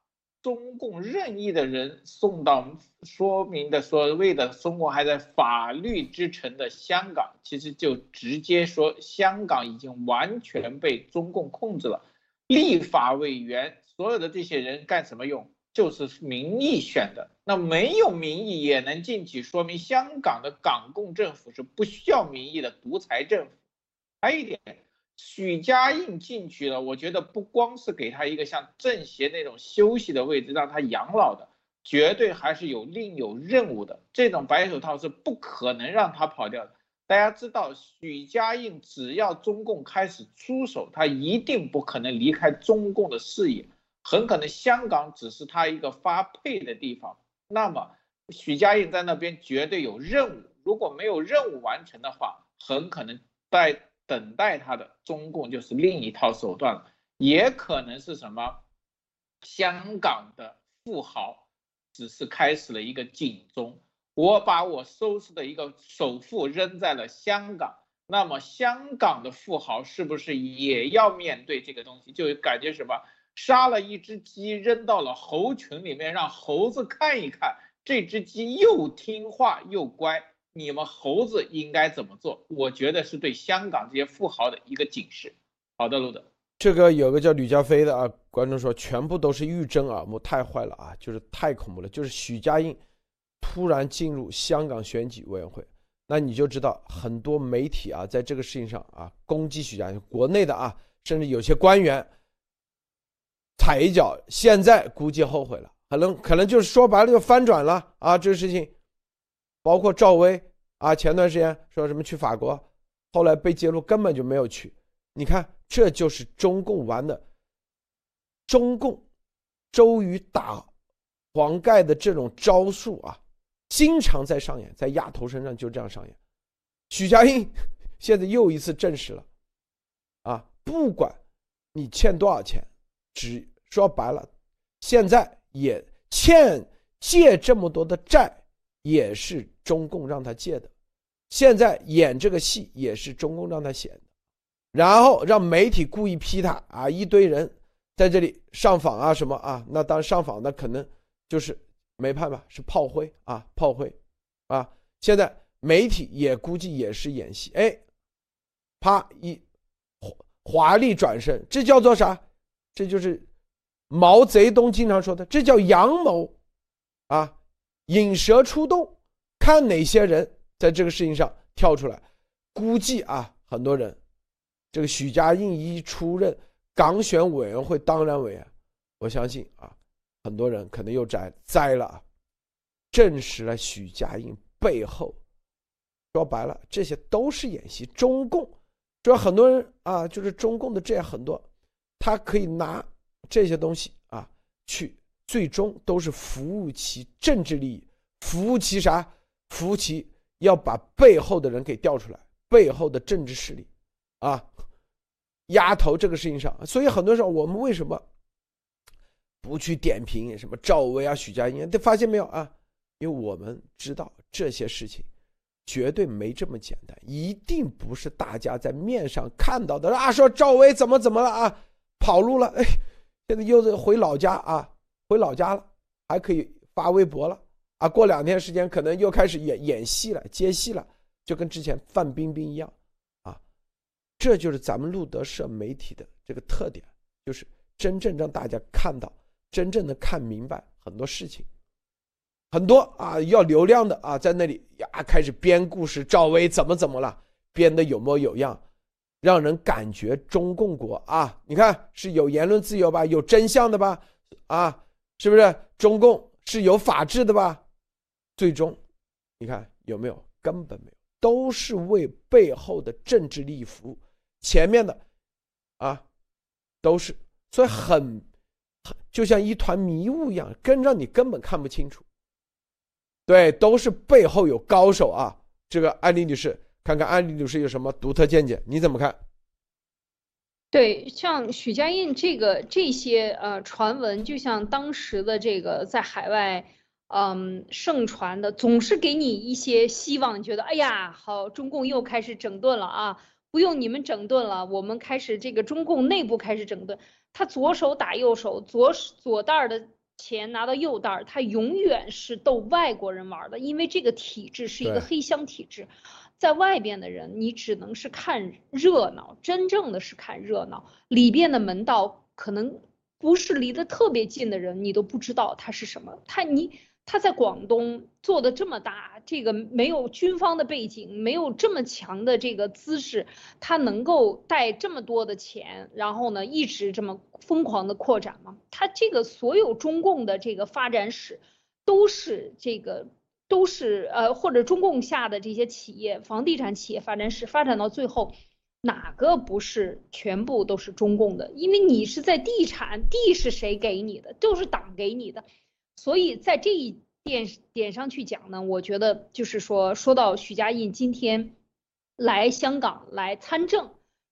中共任意的人送到，说明的所谓的中国还在法律之城的香港，其实就直接说香港已经完全被中共控制了。立法委员所有的这些人干什么用？就是民意选的。那没有民意也能进去，说明香港的港共政府是不需要民意的独裁政府。还有一点。许家印进去了，我觉得不光是给他一个像政协那种休息的位置，让他养老的，绝对还是有另有任务的。这种白手套是不可能让他跑掉的。大家知道，许家印只要中共开始出手，他一定不可能离开中共的视野，很可能香港只是他一个发配的地方。那么，许家印在那边绝对有任务，如果没有任务完成的话，很可能在。等待他的中共就是另一套手段了，也可能是什么？香港的富豪只是开始了一个警钟，我把我收拾的一个首富扔在了香港，那么香港的富豪是不是也要面对这个东西？就感觉什么？杀了一只鸡扔到了猴群里面，让猴子看一看，这只鸡又听话又乖。你们猴子应该怎么做？我觉得是对香港这些富豪的一个警示。好的，路德，这个有个叫吕家飞的啊，观众说全部都是欲睁耳目，太坏了啊，就是太恐怖了。就是许家印突然进入香港选举委员会，那你就知道很多媒体啊，在这个事情上啊攻击许家印，国内的啊，甚至有些官员踩一脚，现在估计后悔了，可能可能就是说白了就翻转了啊，这个事情。包括赵薇啊，前段时间说什么去法国，后来被揭露根本就没有去。你看，这就是中共玩的，中共周瑜打黄盖的这种招数啊，经常在上演，在丫头身上就这样上演。许家印 现在又一次证实了，啊，不管你欠多少钱，只说白了，现在也欠借这么多的债。也是中共让他借的，现在演这个戏也是中共让他写的，然后让媒体故意批他啊，一堆人在这里上访啊什么啊，那当上访那可能就是没办法是炮灰啊炮灰啊，现在媒体也估计也是演戏，哎，啪一华华丽转身，这叫做啥？这就是毛泽东经常说的，这叫阳谋啊。引蛇出洞，看哪些人在这个事情上跳出来。估计啊，很多人，这个许家印一出任港选委员会当然委员，我相信啊，很多人可能又栽栽了啊，证实了许家印背后，说白了，这些都是演戏。中共，主要很多人啊，就是中共的这样很多，他可以拿这些东西啊去。最终都是服务其政治利益，服务其啥？服务其要把背后的人给调出来，背后的政治势力，啊，压头这个事情上。所以很多时候我们为什么不去点评什么赵薇啊、许家印？你发现没有啊？因为我们知道这些事情绝对没这么简单，一定不是大家在面上看到的啊。说赵薇怎么怎么了啊？跑路了，哎，现在又回老家啊。回老家了，还可以发微博了啊！过两天时间，可能又开始演演戏了，接戏了，就跟之前范冰冰一样啊！这就是咱们路德社媒体的这个特点，就是真正让大家看到，真正的看明白很多事情。很多啊要流量的啊，在那里呀开始编故事，赵薇怎么怎么了，编的有模有样，让人感觉中共国啊，你看是有言论自由吧，有真相的吧，啊。是不是中共是有法治的吧？最终，你看有没有？根本没有，都是为背后的政治利益服务。前面的，啊，都是所以很就像一团迷雾一样，跟让你根本看不清楚。对，都是背后有高手啊！这个安利女士，看看安利女士有什么独特见解，你怎么看？对，像许家印这个这些呃传闻，就像当时的这个在海外嗯盛传的，总是给你一些希望，觉得哎呀，好，中共又开始整顿了啊！不用你们整顿了，我们开始这个中共内部开始整顿，他左手打右手，左左袋的。钱拿到右袋儿，他永远是逗外国人玩的，因为这个体制是一个黑箱体制，在外边的人你只能是看热闹，真正的是看热闹，里边的门道可能不是离得特别近的人，你都不知道他是什么，他你。他在广东做的这么大，这个没有军方的背景，没有这么强的这个姿势，他能够带这么多的钱，然后呢，一直这么疯狂的扩展吗？他这个所有中共的这个发展史，都是这个都是呃，或者中共下的这些企业，房地产企业发展史发展到最后，哪个不是全部都是中共的？因为你是在地产，地是谁给你的？都是党给你的。所以在这一点点上去讲呢，我觉得就是说，说到许家印今天来香港来参政，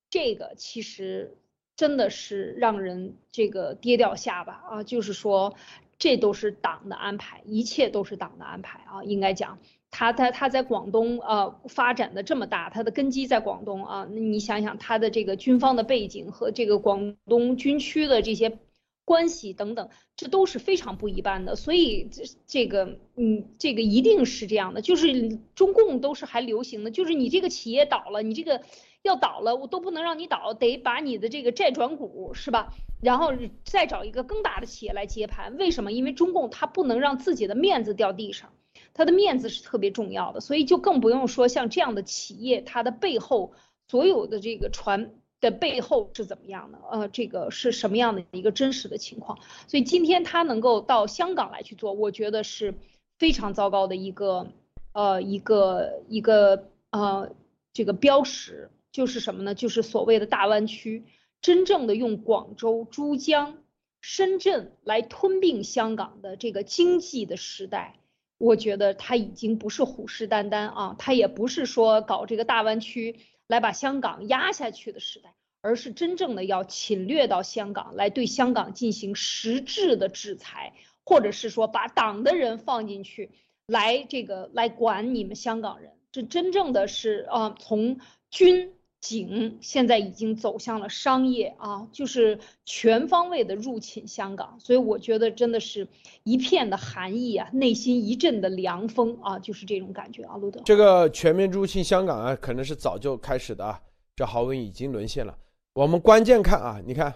这个其实真的是让人这个跌掉下巴啊！就是说，这都是党的安排，一切都是党的安排啊！应该讲，他他他在广东呃发展的这么大，他的根基在广东啊，那你想想他的这个军方的背景和这个广东军区的这些。关系等等，这都是非常不一般的，所以这这个，嗯，这个一定是这样的，就是中共都是还流行的，就是你这个企业倒了，你这个要倒了，我都不能让你倒，得把你的这个债转股，是吧？然后再找一个更大的企业来接盘，为什么？因为中共他不能让自己的面子掉地上，他的面子是特别重要的，所以就更不用说像这样的企业，它的背后所有的这个船。的背后是怎么样的？呃，这个是什么样的一个真实的情况？所以今天他能够到香港来去做，我觉得是非常糟糕的一个，呃，一个一个呃，这个标识就是什么呢？就是所谓的大湾区，真正的用广州、珠江、深圳来吞并香港的这个经济的时代，我觉得他已经不是虎视眈眈啊，他也不是说搞这个大湾区。来把香港压下去的时代，而是真正的要侵略到香港来，对香港进行实质的制裁，或者是说把党的人放进去，来这个来管你们香港人。这真正的是啊，从军景现在已经走向了商业啊，就是全方位的入侵香港。所以我觉得真的是一片的寒意啊，内心一阵的凉风啊，就是这种感觉啊，路德。这个全面入侵香港啊，可能是早就开始的啊，这豪文已经沦陷了。我们关键看啊，你看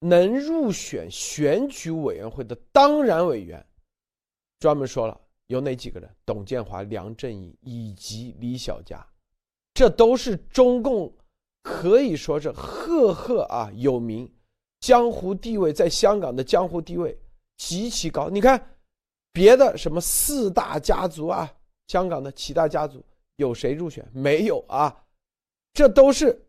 能入选选举委员会的当然委员，专门说了有哪几个人：董建华、梁振英以及李小加。这都是中共可以说是赫赫啊有名，江湖地位在香港的江湖地位极其高。你看，别的什么四大家族啊，香港的七大家族有谁入选？没有啊，这都是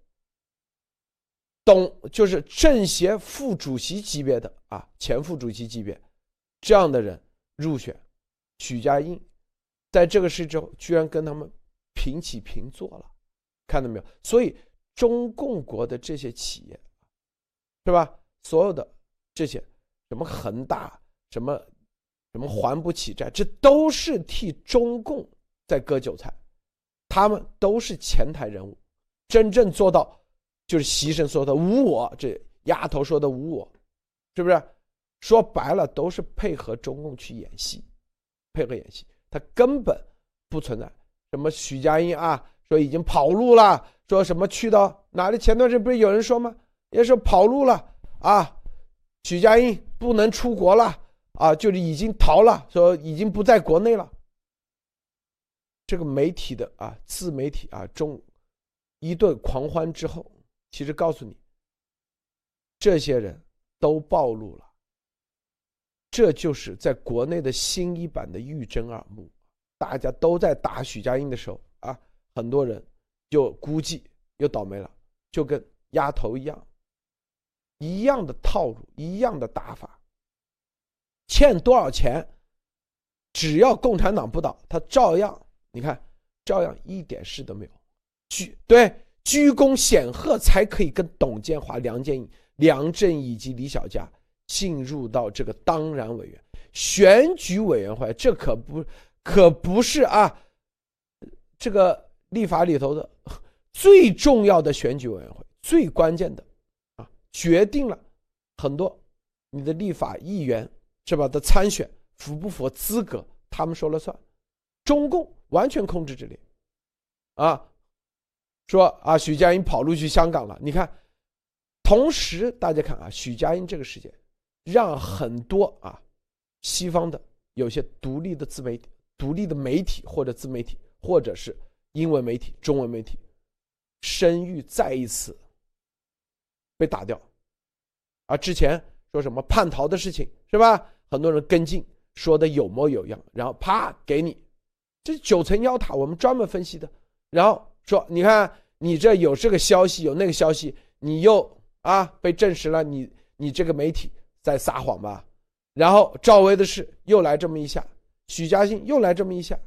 董就是政协副主席级别的啊，前副主席级别这样的人入选。许家印在这个事之后，居然跟他们平起平坐了。看到没有？所以中共国的这些企业，是吧？所有的这些什么恒大，什么什么还不起债，这都是替中共在割韭菜。他们都是前台人物，真正做到就是牺牲所有的无我。这丫头说的无我，是不是？说白了都是配合中共去演戏，配合演戏。他根本不存在什么许家印啊。说已经跑路了，说什么去到哪里？前段时间不是有人说吗？也说跑路了啊，许家印不能出国了啊，就是已经逃了，说已经不在国内了。这个媒体的啊，自媒体啊，中一顿狂欢之后，其实告诉你，这些人都暴露了。这就是在国内的新一版的玉珍耳目，大家都在打许家印的时候。很多人就估计又倒霉了，就跟丫头一样，一样的套路，一样的打法。欠多少钱，只要共产党不倒，他照样，你看，照样一点事都没有。鞠对鞠躬显赫，才可以跟董建华、梁建、梁振以及李小加进入到这个当然委员选举委员会。这可不，可不是啊，这个立法里头的 最重要的选举委员会，最关键的啊，决定了很多你的立法议员。是吧？的参选符不符合资格？他们说了算，中共完全控制这里，啊，说啊，许家印跑路去香港了。你看，同时大家看啊，许家印这个事件，让很多啊，西方的有些独立的自媒体、独立的媒体或者自媒体，或者是英文媒体、中文媒体，声誉再一次被打掉，啊，之前说什么叛逃的事情是吧？很多人跟进，说的有模有样，然后啪给你，这九层妖塔，我们专门分析的。然后说，你看你这有这个消息，有那个消息，你又啊被证实了，你你这个媒体在撒谎吧？然后赵薇的事又来这么一下，许家印又来这么一下，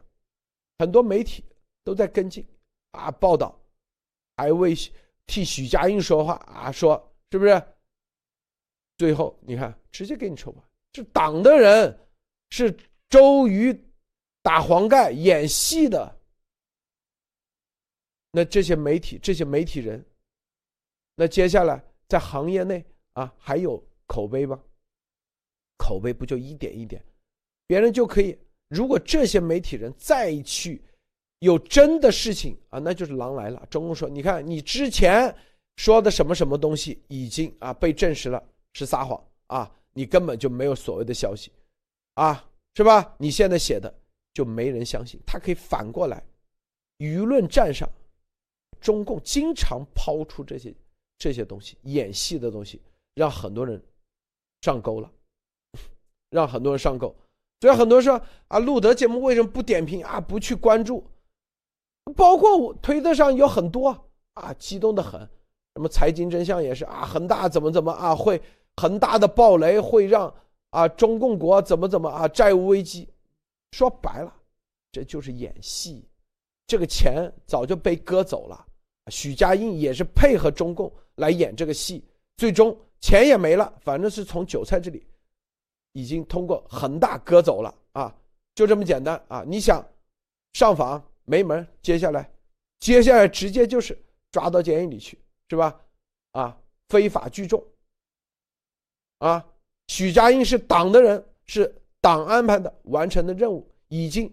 很多媒体都在跟进啊报道，还为替许家印说话啊，说是不是？最后你看，直接给你抽吧。是党的人，是周瑜打黄盖演戏的。那这些媒体，这些媒体人，那接下来在行业内啊还有口碑吗？口碑不就一点一点，别人就可以。如果这些媒体人再去有真的事情啊，那就是狼来了。中共说，你看你之前说的什么什么东西已经啊被证实了是撒谎啊。你根本就没有所谓的消息，啊，是吧？你现在写的就没人相信，他可以反过来，舆论战上，中共经常抛出这些这些东西，演戏的东西，让很多人上钩了，让很多人上钩。所以很多人说啊，路德节目为什么不点评啊？不去关注，包括我推特上有很多啊，激动的很，什么财经真相也是啊，恒大怎么怎么啊会。恒大的暴雷会让啊中共国怎么怎么啊债务危机，说白了，这就是演戏，这个钱早就被割走了。许家印也是配合中共来演这个戏，最终钱也没了，反正是从韭菜这里已经通过恒大割走了啊，就这么简单啊！你想上访没门，接下来接下来直接就是抓到监狱里去，是吧？啊，非法聚众。啊，许家印是党的人，是党安排的，完成的任务已经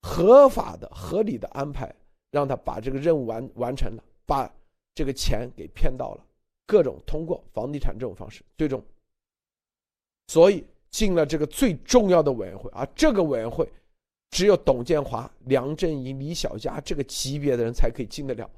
合法的、合理的安排，让他把这个任务完完成了，把这个钱给骗到了，各种通过房地产这种方式，最终，所以进了这个最重要的委员会啊，这个委员会只有董建华、梁振英、李小加这个级别的人才可以进得了，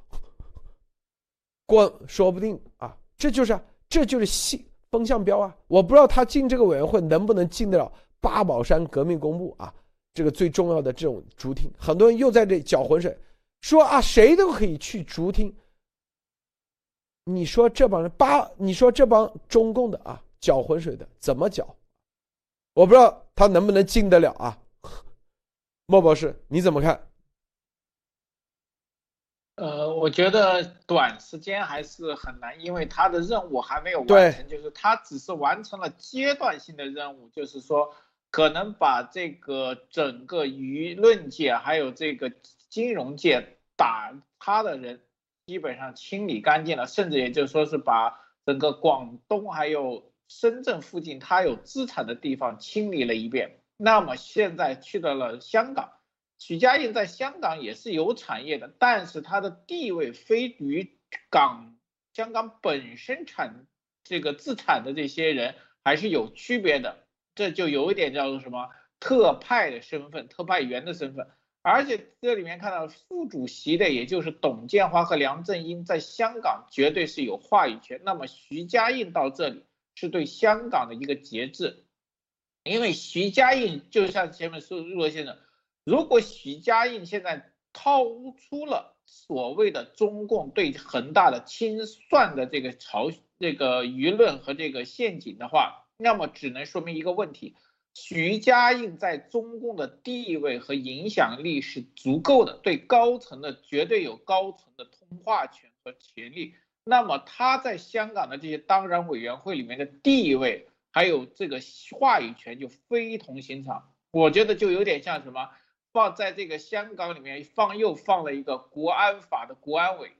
过说不定啊，这就是这就是信。风向标啊，我不知道他进这个委员会能不能进得了八宝山革命公墓啊，这个最重要的这种竹厅，很多人又在这搅浑水，说啊谁都可以去竹厅。你说这帮人八，你说这帮中共的啊搅浑水的怎么搅？我不知道他能不能进得了啊，莫博士你怎么看？呃，我觉得短时间还是很难，因为他的任务还没有完成，就是他只是完成了阶段性的任务，就是说可能把这个整个舆论界还有这个金融界打他的人基本上清理干净了，甚至也就说是把整个广东还有深圳附近他有资产的地方清理了一遍。那么现在去到了香港。许家印在香港也是有产业的，但是他的地位非与港香港本身产这个自产的这些人还是有区别的，这就有一点叫做什么特派的身份、特派员的身份。而且这里面看到副主席的，也就是董建华和梁振英在香港绝对是有话语权。那么徐家印到这里是对香港的一个节制，因为徐家印就像前面说陆先生。如果许家印现在掏出了所谓的中共对恒大的清算的这个朝这个舆论和这个陷阱的话，那么只能说明一个问题：徐家印在中共的地位和影响力是足够的，对高层的绝对有高层的通话权和权利。那么他在香港的这些当然委员会里面的地位，还有这个话语权就非同寻常。我觉得就有点像什么，放在这个香港里面放又放了一个国安法的国安委，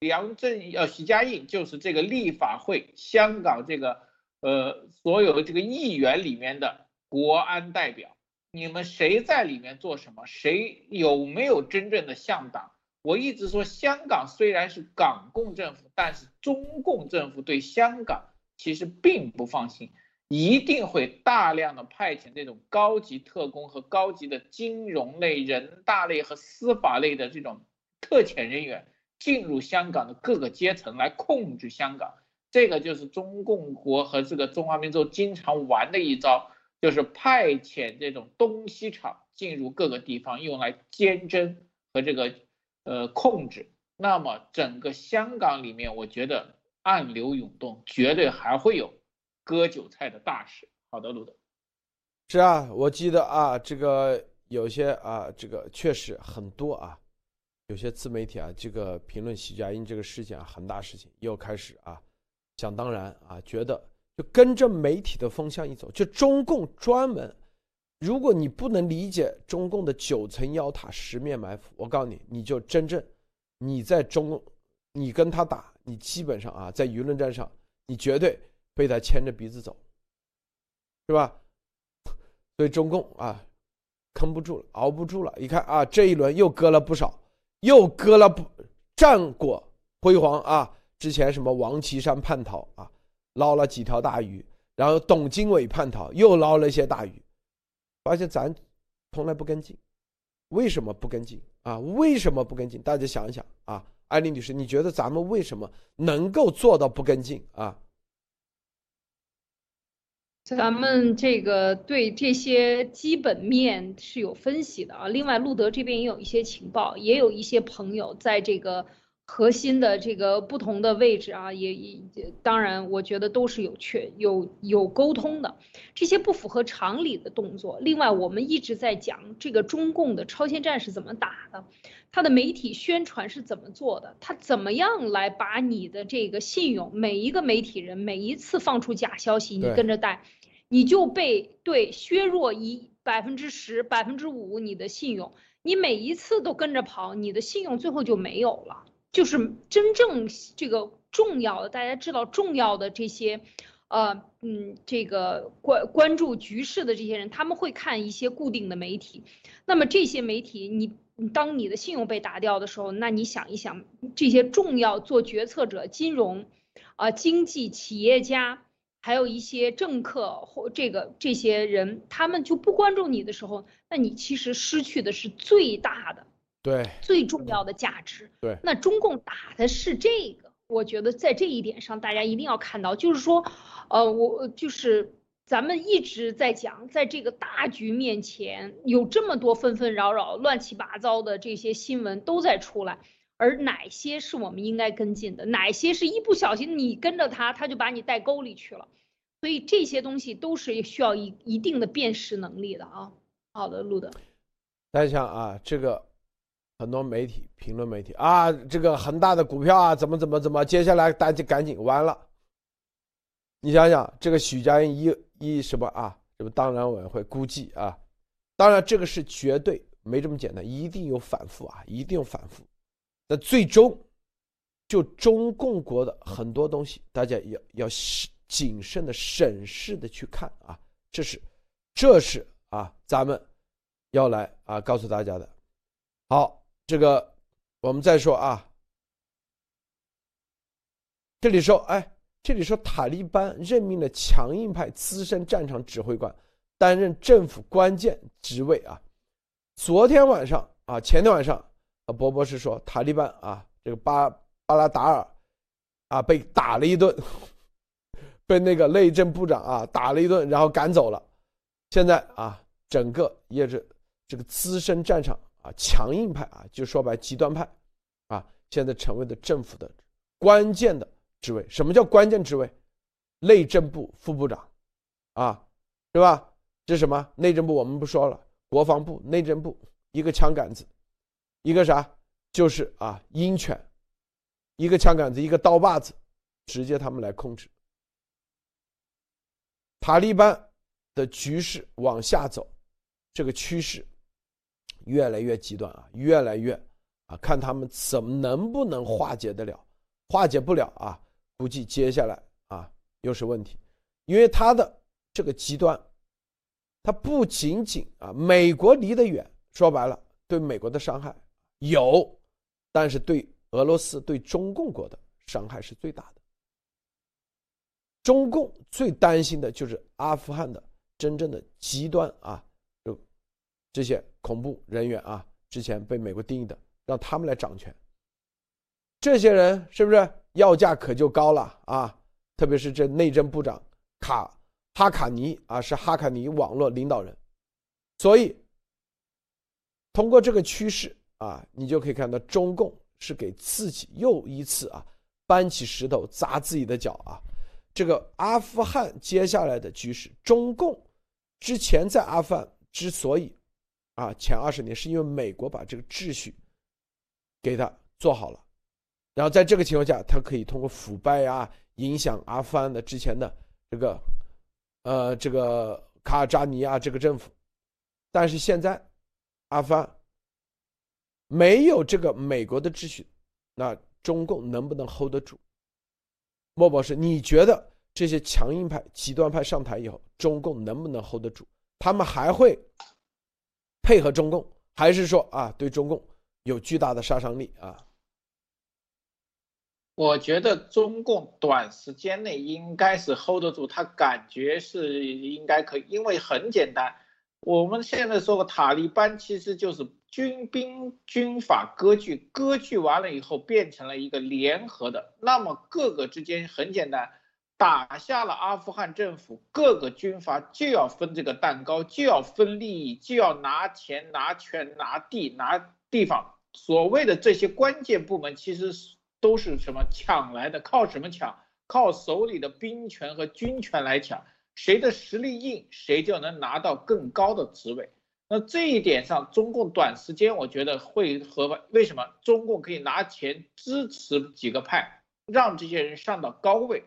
梁振呃徐家印就是这个立法会香港这个呃所有的这个议员里面的国安代表，你们谁在里面做什么？谁有没有真正的向党？我一直说，香港虽然是港共政府，但是中共政府对香港其实并不放心，一定会大量的派遣这种高级特工和高级的金融类、人大类和司法类的这种特遣人员进入香港的各个阶层来控制香港。这个就是中共国和这个中华民族经常玩的一招，就是派遣这种东西厂进入各个地方，用来监侦和这个。呃，控制，那么整个香港里面，我觉得暗流涌动，绝对还会有割韭菜的大事。好的，卢德，是啊，我记得啊，这个有些啊，这个确实很多啊，有些自媒体啊，这个评论许家印这个事件啊，很大事情，又开始啊，想当然啊，觉得就跟着媒体的风向一走，就中共专门。如果你不能理解中共的九层妖塔、十面埋伏，我告诉你，你就真正你在中，你跟他打，你基本上啊，在舆论战上，你绝对被他牵着鼻子走，是吧？所以中共啊，撑不住了，熬不住了。一看啊，这一轮又割了不少，又割了不战果辉煌啊！之前什么王岐山叛逃啊，捞了几条大鱼，然后董经纬叛逃，又捞了一些大鱼。发现咱从来不跟进，为什么不跟进啊？为什么不跟进？大家想一想啊，艾丽女士，你觉得咱们为什么能够做到不跟进啊？咱们这个对这些基本面是有分析的啊。另外，路德这边也有一些情报，也有一些朋友在这个。核心的这个不同的位置啊，也也当然，我觉得都是有确有有沟通的。这些不符合常理的动作。另外，我们一直在讲这个中共的超限战是怎么打的，他的媒体宣传是怎么做的，他怎么样来把你的这个信用，每一个媒体人每一次放出假消息，你跟着带，你就被对削弱一百分之十、百分之五你的信用，你每一次都跟着跑，你的信用最后就没有了。就是真正这个重要的，大家知道重要的这些，呃，嗯，这个关关注局势的这些人，他们会看一些固定的媒体。那么这些媒体，你当你的信用被打掉的时候，那你想一想，这些重要做决策者、金融、啊经济企业家，还有一些政客或这个这些人，他们就不关注你的时候，那你其实失去的是最大的。对，最重要的价值。对，那中共打的是这个，我觉得在这一点上，大家一定要看到，就是说，呃，我就是咱们一直在讲，在这个大局面前，有这么多纷纷扰扰、乱七八糟的这些新闻都在出来，而哪些是我们应该跟进的，哪些是一不小心你跟着他，他就把你带沟里去了，所以这些东西都是需要一一定的辨识能力的啊。好的，路德。大家想啊，这个。很多媒体评论媒体啊，这个恒大的股票啊，怎么怎么怎么，接下来大家赶紧完了。你想想，这个许家印一一什么啊？这个当然委员会估计啊，当然这个是绝对没这么简单，一定有反复啊，一定有反复。那最终，就中共国的很多东西，大家要要谨慎的审视的去看啊，这是这是啊，咱们要来啊告诉大家的。好。这个，我们再说啊。这里说，哎，这里说塔利班任命了强硬派资深战场指挥官，担任政府关键职位啊。昨天晚上啊，前天晚上，啊，博博士说塔利班啊，这个巴巴拉达尔啊，被打了一顿，被那个内政部长啊打了一顿，然后赶走了。现在啊，整个也是这个资深战场。啊，强硬派啊，就说白极端派，啊，现在成为了政府的关键的职位。什么叫关键职位？内政部副部长，啊，是吧？这什么？内政部我们不说了，国防部、内政部，一个枪杆子，一个啥？就是啊，鹰犬，一个枪杆子，一个刀把子，直接他们来控制。塔利班的局势往下走，这个趋势越来越极端啊，越来越啊，看他们怎么能不能化解得了，化解不了啊，估计接下来啊又是问题，因为他的这个极端，他不仅仅啊，美国离得远，说白了对美国的伤害有，但是对俄罗斯、对中共国的伤害是最大的。中共最担心的就是阿富汗的真正的极端啊，就这些恐怖人员啊，之前被美国定义的，让他们来掌权。这些人是不是要价可就高了啊？特别是这内政部长卡哈卡尼啊，是哈卡尼网络领导人，所以通过这个趋势啊，你就可以看到中共是给自己又一次啊搬起石头砸自己的脚啊。这个阿富汗接下来的局势，中共之前在阿富汗之所以啊前二十年，是因为美国把这个秩序给他做好了，然后在这个情况下，他可以通过腐败啊影响阿富汗的之前的这个呃这个卡尔扎尼啊这个政府，但是现在阿富汗没有这个美国的秩序，那中共能不能 hold 得住？莫博士，你觉得这些强硬派、极端派上台以后，中共能不能 hold 得住？他们还会配合中共，还是说啊，对中共有巨大的杀伤力啊？我觉得中共短时间内应该是 hold 得住，他感觉是应该可以，因为很简单，我们现在说过，塔利班其实就是。军兵军法割据，割据完了以后变成了一个联合的，那么各个之间很简单，打下了阿富汗政府，各个军阀就要分这个蛋糕，就要分利益，就要拿钱、拿权、拿地、拿地方。所谓的这些关键部门，其实都是什么抢来的？靠什么抢？靠手里的兵权和军权来抢。谁的实力硬，谁就能拿到更高的职位。那这一点上，中共短时间我觉得会和为什么中共可以拿钱支持几个派，让这些人上到高位，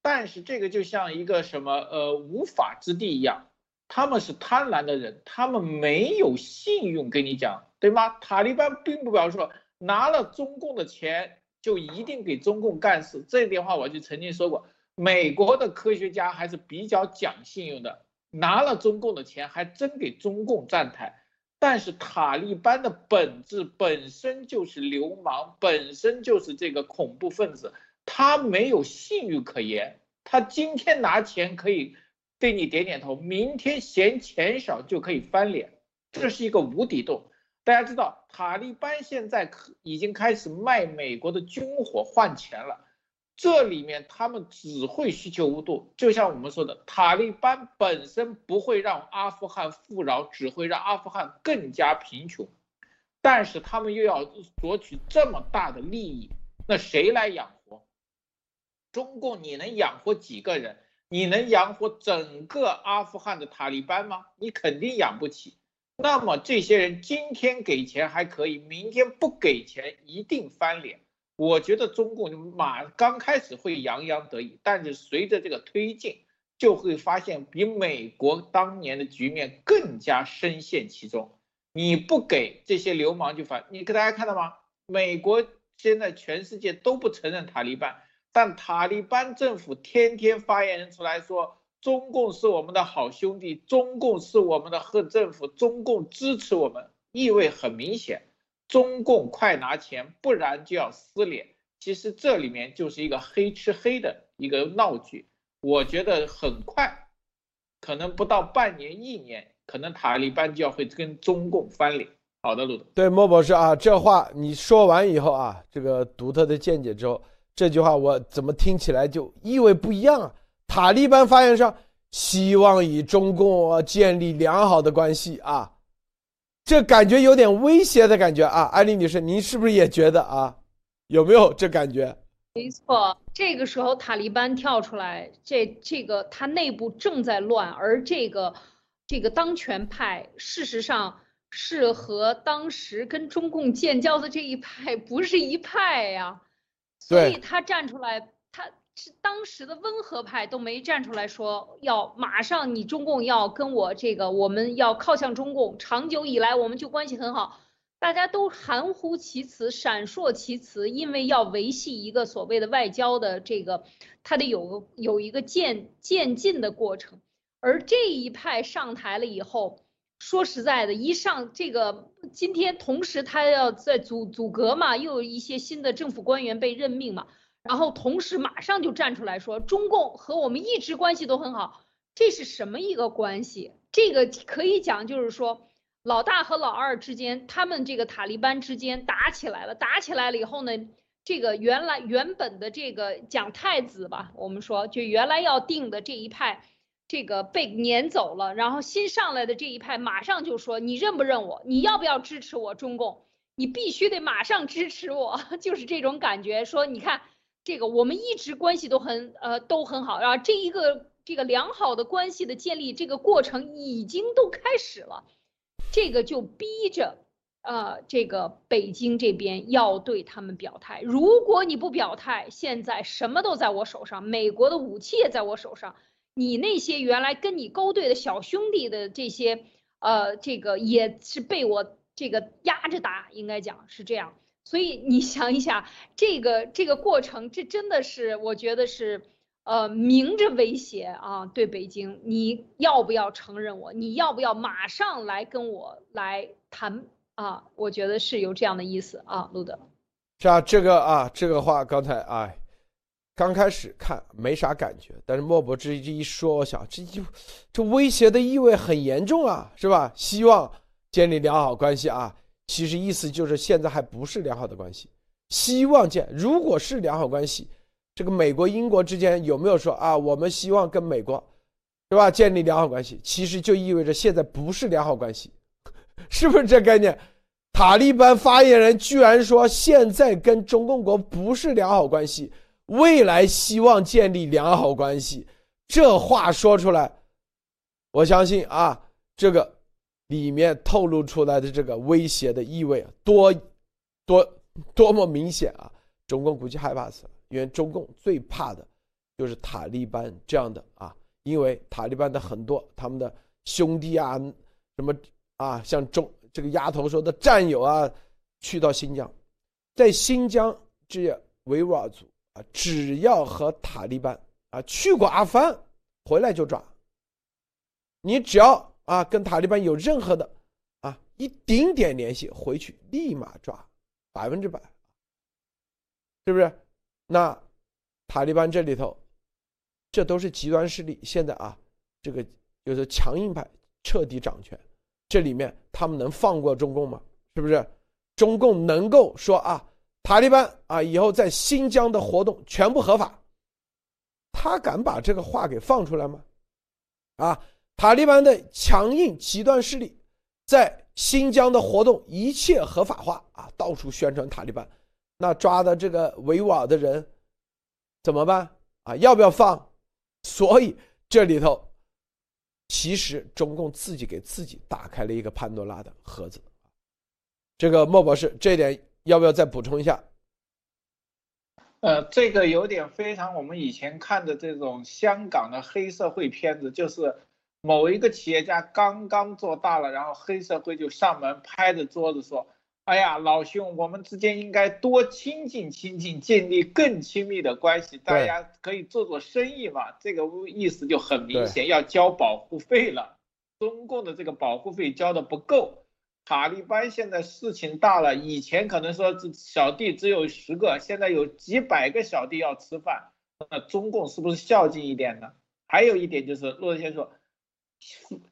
但是这个就像一个什么呃无法之地一样，他们是贪婪的人，他们没有信用，跟你讲对吗？塔利班并不表示说拿了中共的钱就一定给中共干事，这点话我就曾经说过，美国的科学家还是比较讲信用的。拿了中共的钱，还真给中共站台，但是塔利班的本质本身就是流氓，本身就是这个恐怖分子，他没有信誉可言。他今天拿钱可以对你点点头，明天嫌钱少就可以翻脸，这是一个无底洞。大家知道，塔利班现在可已经开始卖美国的军火换钱了。这里面他们只会需求无度，就像我们说的，塔利班本身不会让阿富汗富饶，只会让阿富汗更加贫穷。但是他们又要索取这么大的利益，那谁来养活？中共你能养活几个人？你能养活整个阿富汗的塔利班吗？你肯定养不起。那么这些人今天给钱还可以，明天不给钱一定翻脸。我觉得中共马刚开始会洋洋得意，但是随着这个推进，就会发现比美国当年的局面更加深陷其中。你不给这些流氓就反，你给大家看到吗？美国现在全世界都不承认塔利班，但塔利班政府天天发言人出来说，中共是我们的好兄弟，中共是我们的恨政府，中共支持我们，意味很明显。中共快拿钱，不然就要撕脸。其实这里面就是一个黑吃黑的一个闹剧。我觉得很快，可能不到半年、一年，可能塔利班就要会跟中共翻脸。好的，陆总。对，莫博士啊，这话你说完以后啊，这个独特的见解之后，这句话我怎么听起来就意味不一样啊？塔利班发言上希望与中共建立良好的关系啊。这感觉有点威胁的感觉啊，艾丽女士，您是不是也觉得啊？有没有这感觉？没错，这个时候塔利班跳出来，这这个他内部正在乱，而这个这个当权派事实上是和当时跟中共建交的这一派不是一派呀，所以他站出来，他是当时的温和派都没站出来说要马上你中共要跟我这个我们要靠向中共，长久以来我们就关系很好。大家都含糊其辞、闪烁其词，因为要维系一个所谓的外交的这个，它得有个有一个渐渐进的过程。而这一派上台了以后，说实在的，一上这个今天同时他要在阻阻隔嘛，又有一些新的政府官员被任命嘛，然后同时马上就站出来说，中共和我们一直关系都很好，这是什么一个关系？这个可以讲就是说。老大和老二之间，他们这个塔利班之间打起来了。打起来了以后呢，这个原来原本的这个蒋太子吧，我们说就原来要定的这一派，这个被撵走了。然后新上来的这一派马上就说：“你认不认我？你要不要支持我中共？你必须得马上支持我。”就是这种感觉。说你看这个，我们一直关系都很呃都很好，然后这一个这个良好的关系的建立，这个过程已经都开始了。这个就逼着，呃，这个北京这边要对他们表态。如果你不表态，现在什么都在我手上，美国的武器也在我手上。你那些原来跟你勾兑的小兄弟的这些，呃，这个也是被我这个压着打，应该讲是这样。所以你 想一想，这个这个过程，这真的是我觉得是。呃，明着威胁啊，对北京，你要不要承认我？你要不要马上来跟我来谈啊？我觉得是有这样的意思啊，路德。是啊，这个啊，这个话刚才哎，刚开始看没啥感觉，但是莫伯这一说，我想这就这威胁的意味很严重啊，是吧？希望建立良好关系啊，其实意思就是现在还不是良好的关系，希望建，如果是良好关系。这个美国、英国之间有没有说啊？我们希望跟美国，对吧？建立良好关系，其实就意味着现在不是良好关系，是不是这概念？塔利班发言人居然说现在跟中共国不是良好关系，未来希望建立良好关系，这话说出来，我相信啊，这个里面透露出来的这个威胁的意味多多多么明显啊！中共估计害怕死了。因为中共最怕的，就是塔利班这样的啊，因为塔利班的很多他们的兄弟啊，什么啊，像中这个丫头说的战友啊，去到新疆，在新疆这些维吾尔族啊，只要和塔利班啊去过阿富汗，回来就抓。你只要啊跟塔利班有任何的啊一丁点联系，回去立马抓，百分之百，是不是？那塔利班这里头，这都是极端势力。现在啊，这个就是强硬派彻底掌权，这里面他们能放过中共吗？是不是？中共能够说啊，塔利班啊以后在新疆的活动全部合法？他敢把这个话给放出来吗？啊，塔利班的强硬极端势力在新疆的活动一切合法化啊，到处宣传塔利班。那抓的这个维吾尔的人怎么办啊？要不要放？所以这里头其实中共自己给自己打开了一个潘多拉的盒子。这个莫博士，这一点要不要再补充一下？呃，这个有点非常我们以前看的这种香港的黑社会片子，就是某一个企业家刚刚做大了，然后黑社会就上门拍着桌子说。哎呀，老兄，我们之间应该多亲近亲近，建立更亲密的关系。大家可以做做生意嘛，这个意思就很明显，要交保护费了。中共的这个保护费交的不够，塔利班现在事情大了，以前可能说这小弟只有十个，现在有几百个小弟要吃饭，那中共是不是孝敬一点呢？还有一点就是，骆先生说，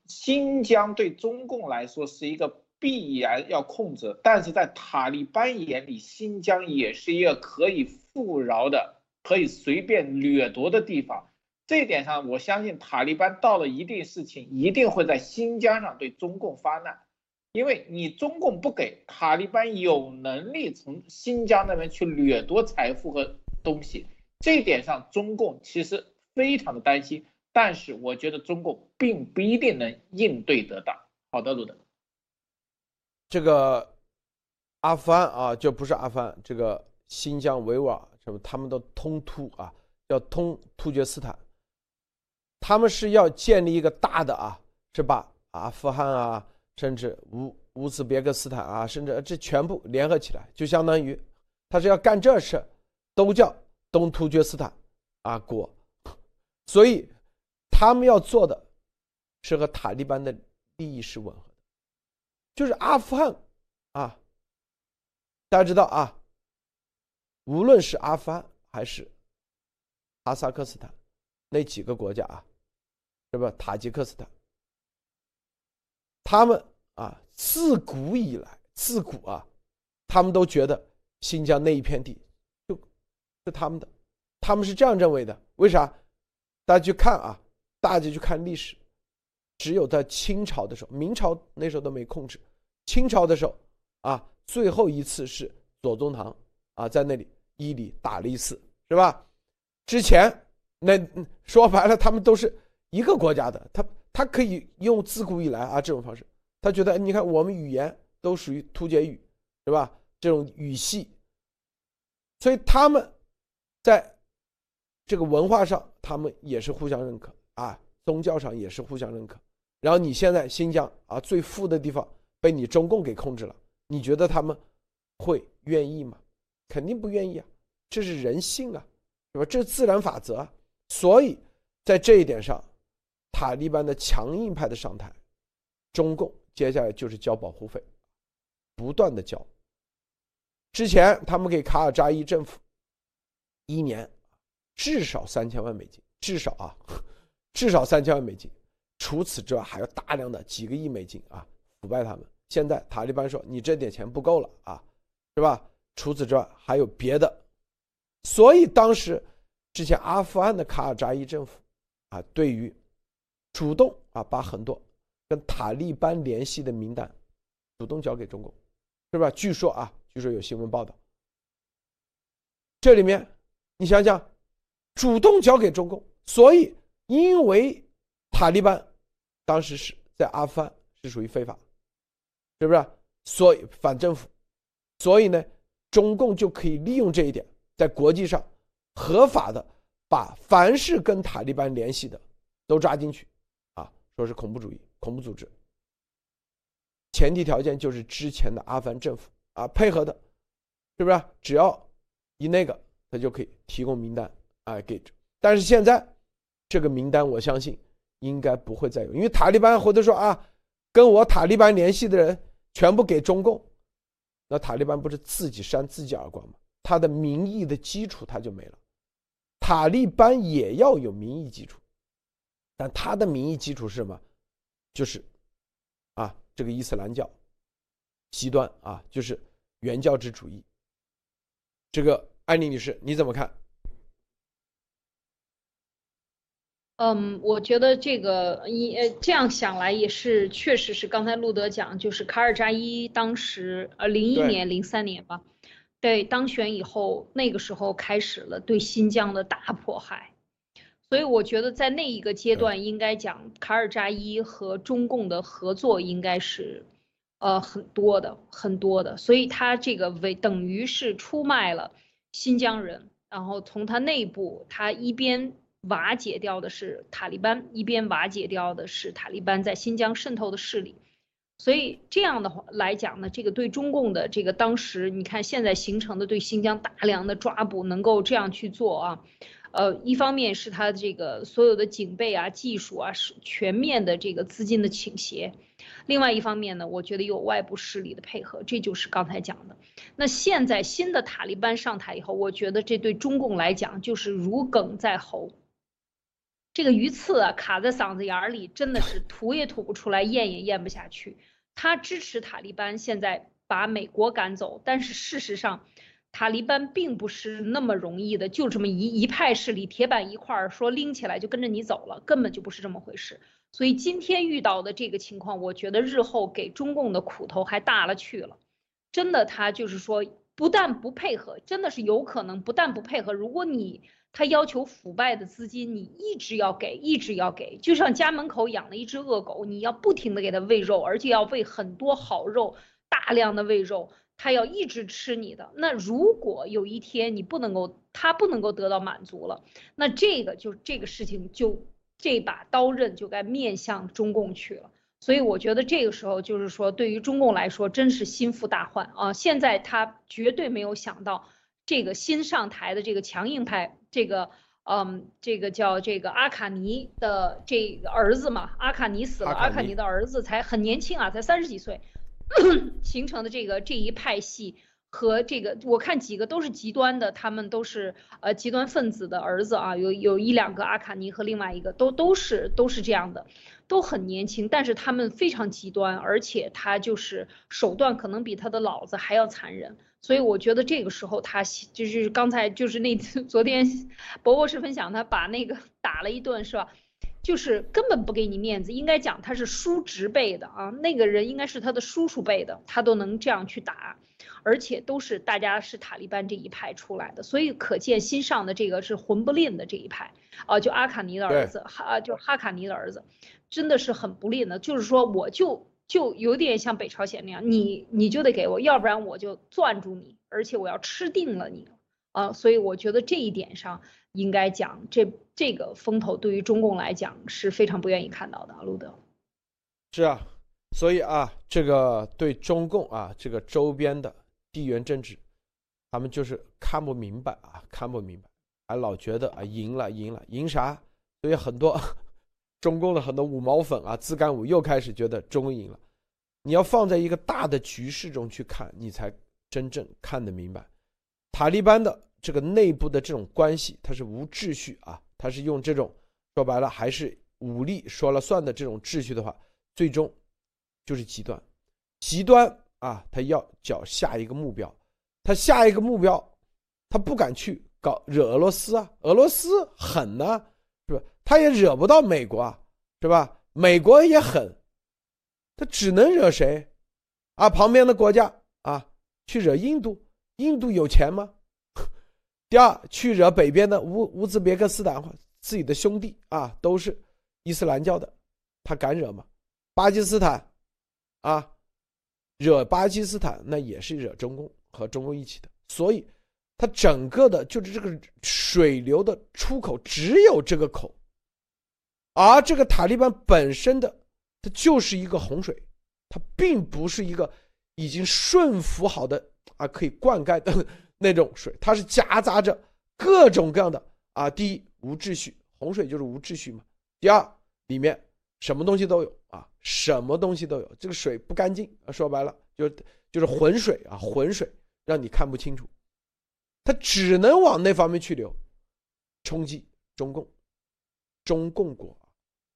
新疆对中共来说是一个。必然要控制，但是在塔利班眼里，新疆也是一个可以富饶的、可以随便掠夺的地方。这一点上，我相信塔利班到了一定事情，一定会在新疆上对中共发难，因为你中共不给塔利班有能力从新疆那边去掠夺财富和东西。这一点上，中共其实非常的担心，但是我觉得中共并不一定能应对得当。好的，鲁德，这个阿富汗啊，就不是阿富汗，这个新疆维吾尔什么，他们都通突啊，叫通突厥斯坦，他们是要建立一个大的啊，是把阿富汗啊，甚至乌乌兹别克斯坦啊，甚至这全部联合起来，就相当于他是要干这事，都叫。东突厥斯坦啊国，所以他们要做的是和塔利班的利益是吻合的，就是阿富汗啊，大家知道啊，无论是阿富汗还是哈萨克斯坦那几个国家啊，是吧？塔吉克斯坦，他们啊，自古以来，自古啊，他们都觉得新疆那一片地就。是他们的，他们是这样认为的。为啥？大家去看啊，大家去看历史，只有在清朝的时候，明朝那时候都没控制。清朝的时候啊，最后一次是左宗棠啊，在那里伊犁打了一次，是吧？之前那说白了，他们都是一个国家的，他他可以用自古以来啊这种方式，他觉得你看我们语言都属于突厥语，是吧？这种语系，所以他们。在这个文化上，他们也是互相认可啊，宗教上也是互相认可。然后你现在新疆啊最富的地方被你中共给控制了，你觉得他们会愿意吗？肯定不愿意啊，这是人性啊，是吧？这是自然法则。所以在这一点上，塔利班的强硬派的上台，中共接下来就是交保护费，不断的交。之前他们给卡尔扎伊政府。一年至少三千万美金，至少啊，至少三千万美金。除此之外，还有大量的几个亿美金啊，腐败他们。现在塔利班说你这点钱不够了啊，是吧？除此之外还有别的。所以当时之前阿富汗的卡尔扎伊政府啊，对于主动啊把很多跟塔利班联系的名单主动交给中共，是吧？据说啊，据说有新闻报道，这里面。你想想，主动交给中共，所以因为塔利班当时是在阿富汗是属于非法，是不是？所以反政府，所以呢，中共就可以利用这一点，在国际上合法的把凡是跟塔利班联系的都抓进去，啊，说是恐怖主义、恐怖组织。前提条件就是之前的阿富汗政府啊配合的，是不是？只要一那个。他就可以提供名单，哎，给。但是现在这个名单，我相信应该不会再有，因为塔利班或者说啊，跟我塔利班联系的人全部给中共，那塔利班不是自己扇自己耳光吗？他的民意的基础他就没了。塔利班也要有民意基础，但他的民意基础是什么？就是啊，这个伊斯兰教极端啊，就是原教旨主义，这个。艾丽女士，你怎么看？嗯，我觉得这个一呃这样想来也是，确实是刚才路德讲，就是卡尔扎伊当时呃零一年零三年吧，对当选以后，那个时候开始了对新疆的大迫害，所以我觉得在那一个阶段，应该讲卡尔扎伊和中共的合作应该是呃很多的很多的，所以他这个为等于是出卖了。新疆人，然后从他内部，他一边瓦解掉的是塔利班，一边瓦解掉的是塔利班在新疆渗透的势力，所以这样的话来讲呢，这个对中共的这个当时，你看现在形成的对新疆大量的抓捕，能够这样去做啊，呃，一方面是他这个所有的警备啊、技术啊是全面的这个资金的倾斜。另外一方面呢，我觉得有外部势力的配合，这就是刚才讲的。那现在新的塔利班上台以后，我觉得这对中共来讲就是如鲠在喉，这个鱼刺啊卡在嗓子眼里，真的是吐也吐不出来，咽也咽不下去。他支持塔利班现在把美国赶走，但是事实上，塔利班并不是那么容易的，就这么一一派势力铁板一块儿说拎起来就跟着你走了，根本就不是这么回事。所以今天遇到的这个情况，我觉得日后给中共的苦头还大了去了。真的，他就是说不但不配合，真的是有可能不但不配合。如果你他要求腐败的资金，你一直要给，一直要给，就像家门口养了一只恶狗，你要不停的给它喂肉，而且要喂很多好肉，大量的喂肉，它要一直吃你的。那如果有一天你不能够，它不能够得到满足了，那这个就这个事情就这把刀刃就该面向中共去了。所以我觉得这个时候就是说，对于中共来说，真是心腹大患啊！现在他绝对没有想到。这个新上台的这个强硬派，这个，嗯，这个叫这个阿卡尼的这个儿子嘛，阿卡尼死了，阿卡尼的儿子才很年轻啊，才三十几岁，形成的这个这一派系和这个，我看几个都是极端的，他们都是呃极端分子的儿子啊，有有一两个阿卡尼和另外一个都都是都是这样的，都很年轻，但是他们非常极端，而且他就是手段可能比他的老子还要残忍。所以我觉得这个时候他就是刚才就是那次昨天博博士分享他把那个打了一顿是吧？就是根本不给你面子，应该讲他是叔侄辈的啊，那个人应该是他的叔叔辈的，他都能这样去打，而且都是大家是塔利班这一派出来的，所以可见新上的这个是混不吝的这一派啊，就阿卡尼的儿子哈，就哈卡尼的儿子，真的是很不吝的，就是说我就。就有点像北朝鲜那样，你你就得给我，要不然我就攥住你，而且我要吃定了你啊！所以我觉得这一点上应该讲，这这个风头对于中共来讲是非常不愿意看到的。路德，是啊，所以啊，这个对中共啊，这个周边的地缘政治，他们就是看不明白啊，看不明白，还老觉得啊赢了赢了赢啥？所以很多。中共的很多五毛粉啊，自干五又开始觉得中共赢了。你要放在一个大的局势中去看，你才真正看得明白。塔利班的这个内部的这种关系，它是无秩序啊，它是用这种说白了还是武力说了算的这种秩序的话，最终就是极端，极端啊，他要找下一个目标，他下一个目标，他不敢去搞惹俄罗斯啊，俄罗斯狠呢。是吧？他也惹不到美国啊，是吧？美国也狠，他只能惹谁？啊，旁边的国家啊，去惹印度？印度有钱吗？第二，去惹北边的乌乌兹别克斯坦，自己的兄弟啊，都是伊斯兰教的，他敢惹吗？巴基斯坦，啊，惹巴基斯坦那也是惹中共和中共一起的，所以。它整个的就是这个水流的出口只有这个口，而这个塔利班本身的它就是一个洪水，它并不是一个已经顺服好的啊可以灌溉的那种水，它是夹杂着各种各样的啊。第一无秩序，洪水就是无秩序嘛。第二里面什么东西都有啊，什么东西都有，这个水不干净啊，说白了就就是浑水啊，浑水让你看不清楚。他只能往那方面去流，冲击中共，中共国，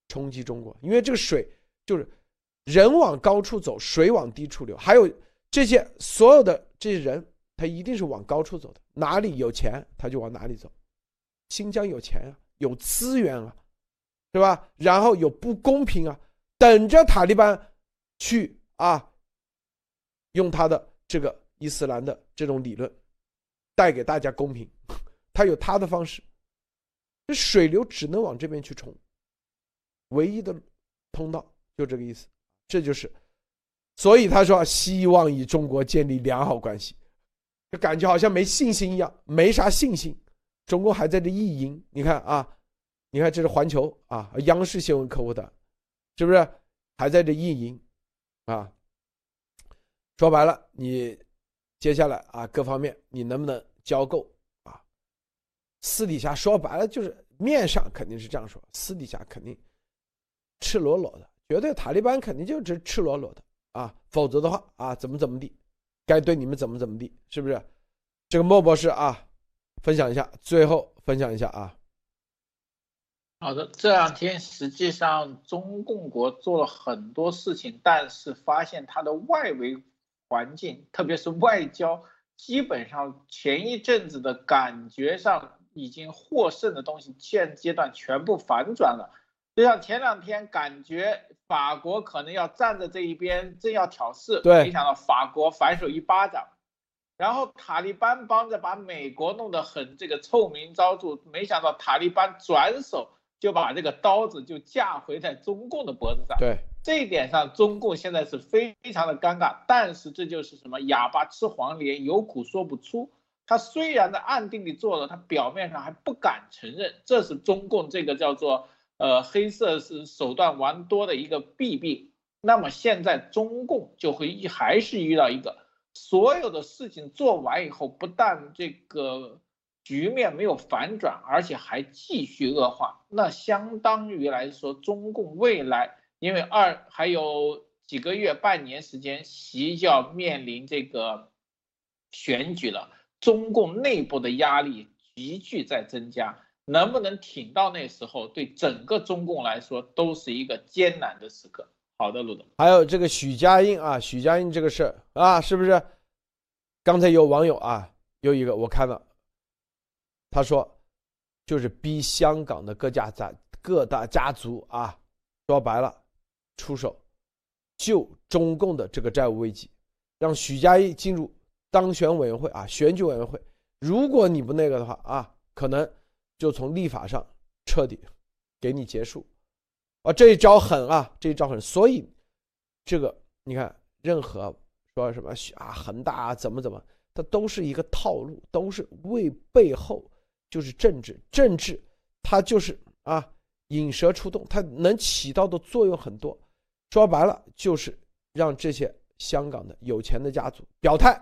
冲击中国，因为这个水就是人往高处走，水往低处流，还有这些所有的这些人，他一定是往高处走的，哪里有钱他就往哪里走。新疆有钱啊，有资源啊，是吧？然后有不公平啊，等着塔利班去啊，用他的这个伊斯兰的这种理论。带给大家公平，他有他的方式，这水流只能往这边去冲，唯一的通道就这个意思，这就是，所以他说希望与中国建立良好关系，就感觉好像没信心一样，没啥信心。中国还在这意淫，你看啊，你看这是环球啊，央视新闻客户的，是不是还在这意淫啊？说白了，你接下来啊，各方面你能不能？交够啊！私底下说白了就是面上肯定是这样说，私底下肯定赤裸裸的，绝对塔利班肯定就是赤裸裸的啊！否则的话啊，怎么怎么地，该对你们怎么怎么地，是不是？这个莫博士啊，分享一下，最后分享一下啊。好的，这两天实际上中共国做了很多事情，但是发现它的外围环境，特别是外交。基本上前一阵子的感觉上已经获胜的东西，现阶段全部反转了。就像前两天感觉法国可能要站在这一边，正要挑事，对，没想到法国反手一巴掌，然后塔利班帮着把美国弄得很这个臭名昭著，没想到塔利班转手就把这个刀子就架回在中共的脖子上。对，这一点上，中共现在是非常的尴尬。但是这就是什么哑巴吃黄连，有苦说不出。他虽然在暗地里做了，他表面上还不敢承认，这是中共这个叫做呃黑色是手段玩多的一个弊病。那么现在中共就会一还是遇到一个。所有的事情做完以后，不但这个局面没有反转，而且还继续恶化。那相当于来说，中共未来因为二还有几个月、半年时间，习就要面临这个选举了，中共内部的压力急剧在增加。能不能挺到那时候，对整个中共来说都是一个艰难的时刻。好的，陆总。还有这个许家印啊，许家印这个事儿啊，是不是？刚才有网友啊，有一个我看到，他说，就是逼香港的各家在各大家族啊，说白了，出手救中共的这个债务危机，让许家印进入当选委员会啊，选举委员会。如果你不那个的话啊，可能就从立法上彻底给你结束。啊，这一招狠啊！这一招狠，所以这个你看，任何说什么许啊恒大啊怎么怎么，它都是一个套路，都是为背后就是政治，政治它就是啊引蛇出洞，它能起到的作用很多。说白了，就是让这些香港的有钱的家族表态。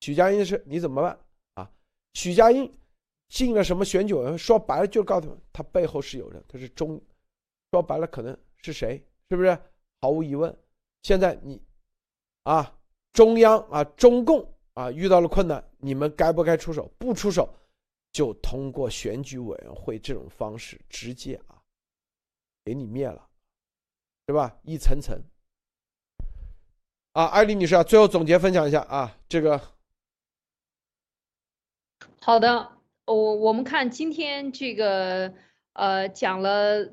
许家印的事你怎么办啊？许家印进了什么选举委员会？说白了，就告诉他们，他背后是有人，他是中。说白了，可能是谁？是不是？毫无疑问，现在你，啊，中央啊，中共啊，遇到了困难，你们该不该出手？不出手，就通过选举委员会这种方式直接啊，给你灭了，对吧？一层层。啊，艾丽女士啊，最后总结分享一下啊，这个。好的，我我们看今天这个。呃，讲了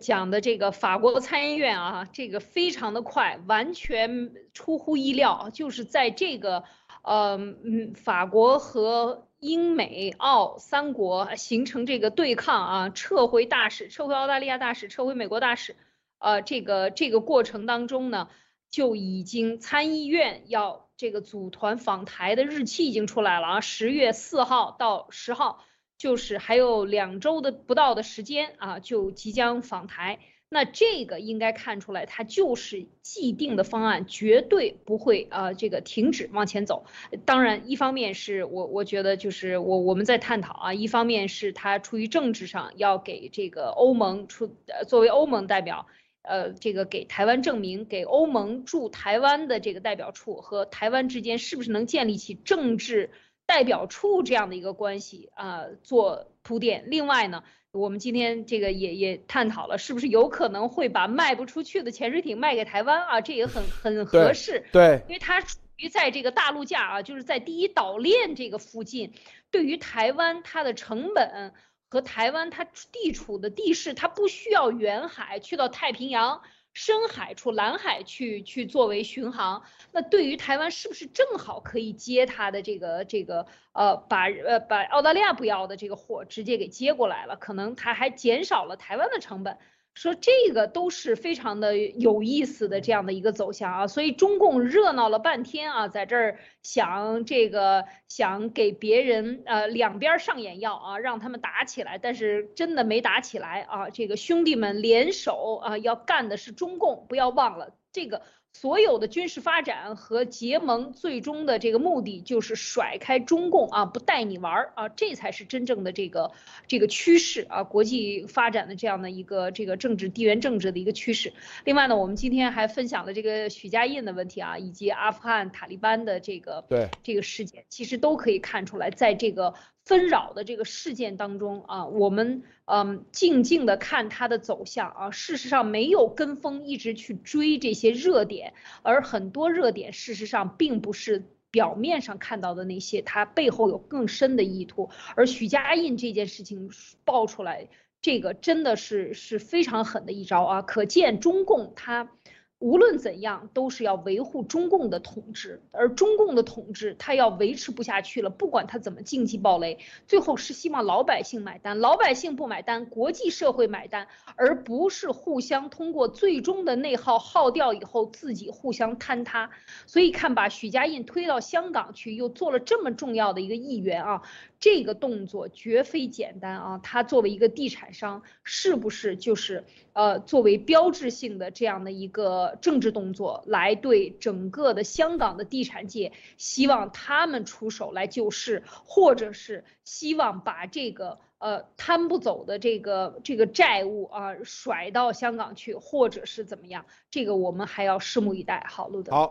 讲的这个法国参议院啊，这个非常的快，完全出乎意料，就是在这个呃嗯法国和英美澳三国形成这个对抗啊，撤回大使，撤回澳大利亚大使，撤回美国大使，呃，这个这个过程当中呢，就已经参议院要这个组团访台的日期已经出来了啊，十月四号到十号。就是还有两周的不到的时间啊，就即将访台。那这个应该看出来，它就是既定的方案，绝对不会啊这个停止往前走。当然，一方面是我我觉得就是我我们在探讨啊，一方面是他出于政治上要给这个欧盟出呃作为欧盟代表，呃这个给台湾证明，给欧盟驻台湾的这个代表处和台湾之间是不是能建立起政治。代表处这样的一个关系啊，做铺垫。另外呢，我们今天这个也也探讨了，是不是有可能会把卖不出去的潜水艇卖给台湾啊？这也很很合适。对，因为它处于在这个大陆架啊，就是在第一岛链这个附近，对于台湾它的成本和台湾它地处的地势，它不需要远海去到太平洋。深海处、蓝海去去作为巡航，那对于台湾是不是正好可以接它的这个这个呃把呃把澳大利亚不要的这个货直接给接过来了？可能它还减少了台湾的成本。说这个都是非常的有意思的这样的一个走向啊，所以中共热闹了半天啊，在这儿想这个想给别人呃两边上眼药啊，让他们打起来，但是真的没打起来啊，这个兄弟们联手啊，要干的是中共，不要忘了这个。所有的军事发展和结盟，最终的这个目的就是甩开中共啊，不带你玩儿啊，这才是真正的这个这个趋势啊，国际发展的这样的一个这个政治地缘政治的一个趋势。另外呢，我们今天还分享了这个许家印的问题啊，以及阿富汗塔利班的这个对这个事件，其实都可以看出来，在这个。纷扰的这个事件当中啊，我们嗯静静的看它的走向啊，事实上没有跟风一直去追这些热点，而很多热点事实上并不是表面上看到的那些，它背后有更深的意图。而许家印这件事情爆出来，这个真的是是非常狠的一招啊，可见中共他无论怎样，都是要维护中共的统治，而中共的统治他要维持不下去了，不管他怎么经济暴雷，最后是希望老百姓买单，老百姓不买单，国际社会买单，而不是互相通过最终的内耗耗掉以后自己互相坍塌。所以看把许家印推到香港去，又做了这么重要的一个议员啊。这个动作绝非简单啊！他作为一个地产商，是不是就是呃作为标志性的这样的一个政治动作，来对整个的香港的地产界，希望他们出手来救市，或者是希望把这个呃摊不走的这个这个债务啊甩到香港去，或者是怎么样？这个我们还要拭目以待。好，路德。好。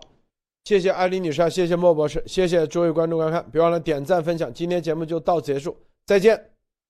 谢谢艾丽女士，谢谢莫博士，谢谢诸位观众观看，别忘了点赞分享。今天节目就到此结束，再见。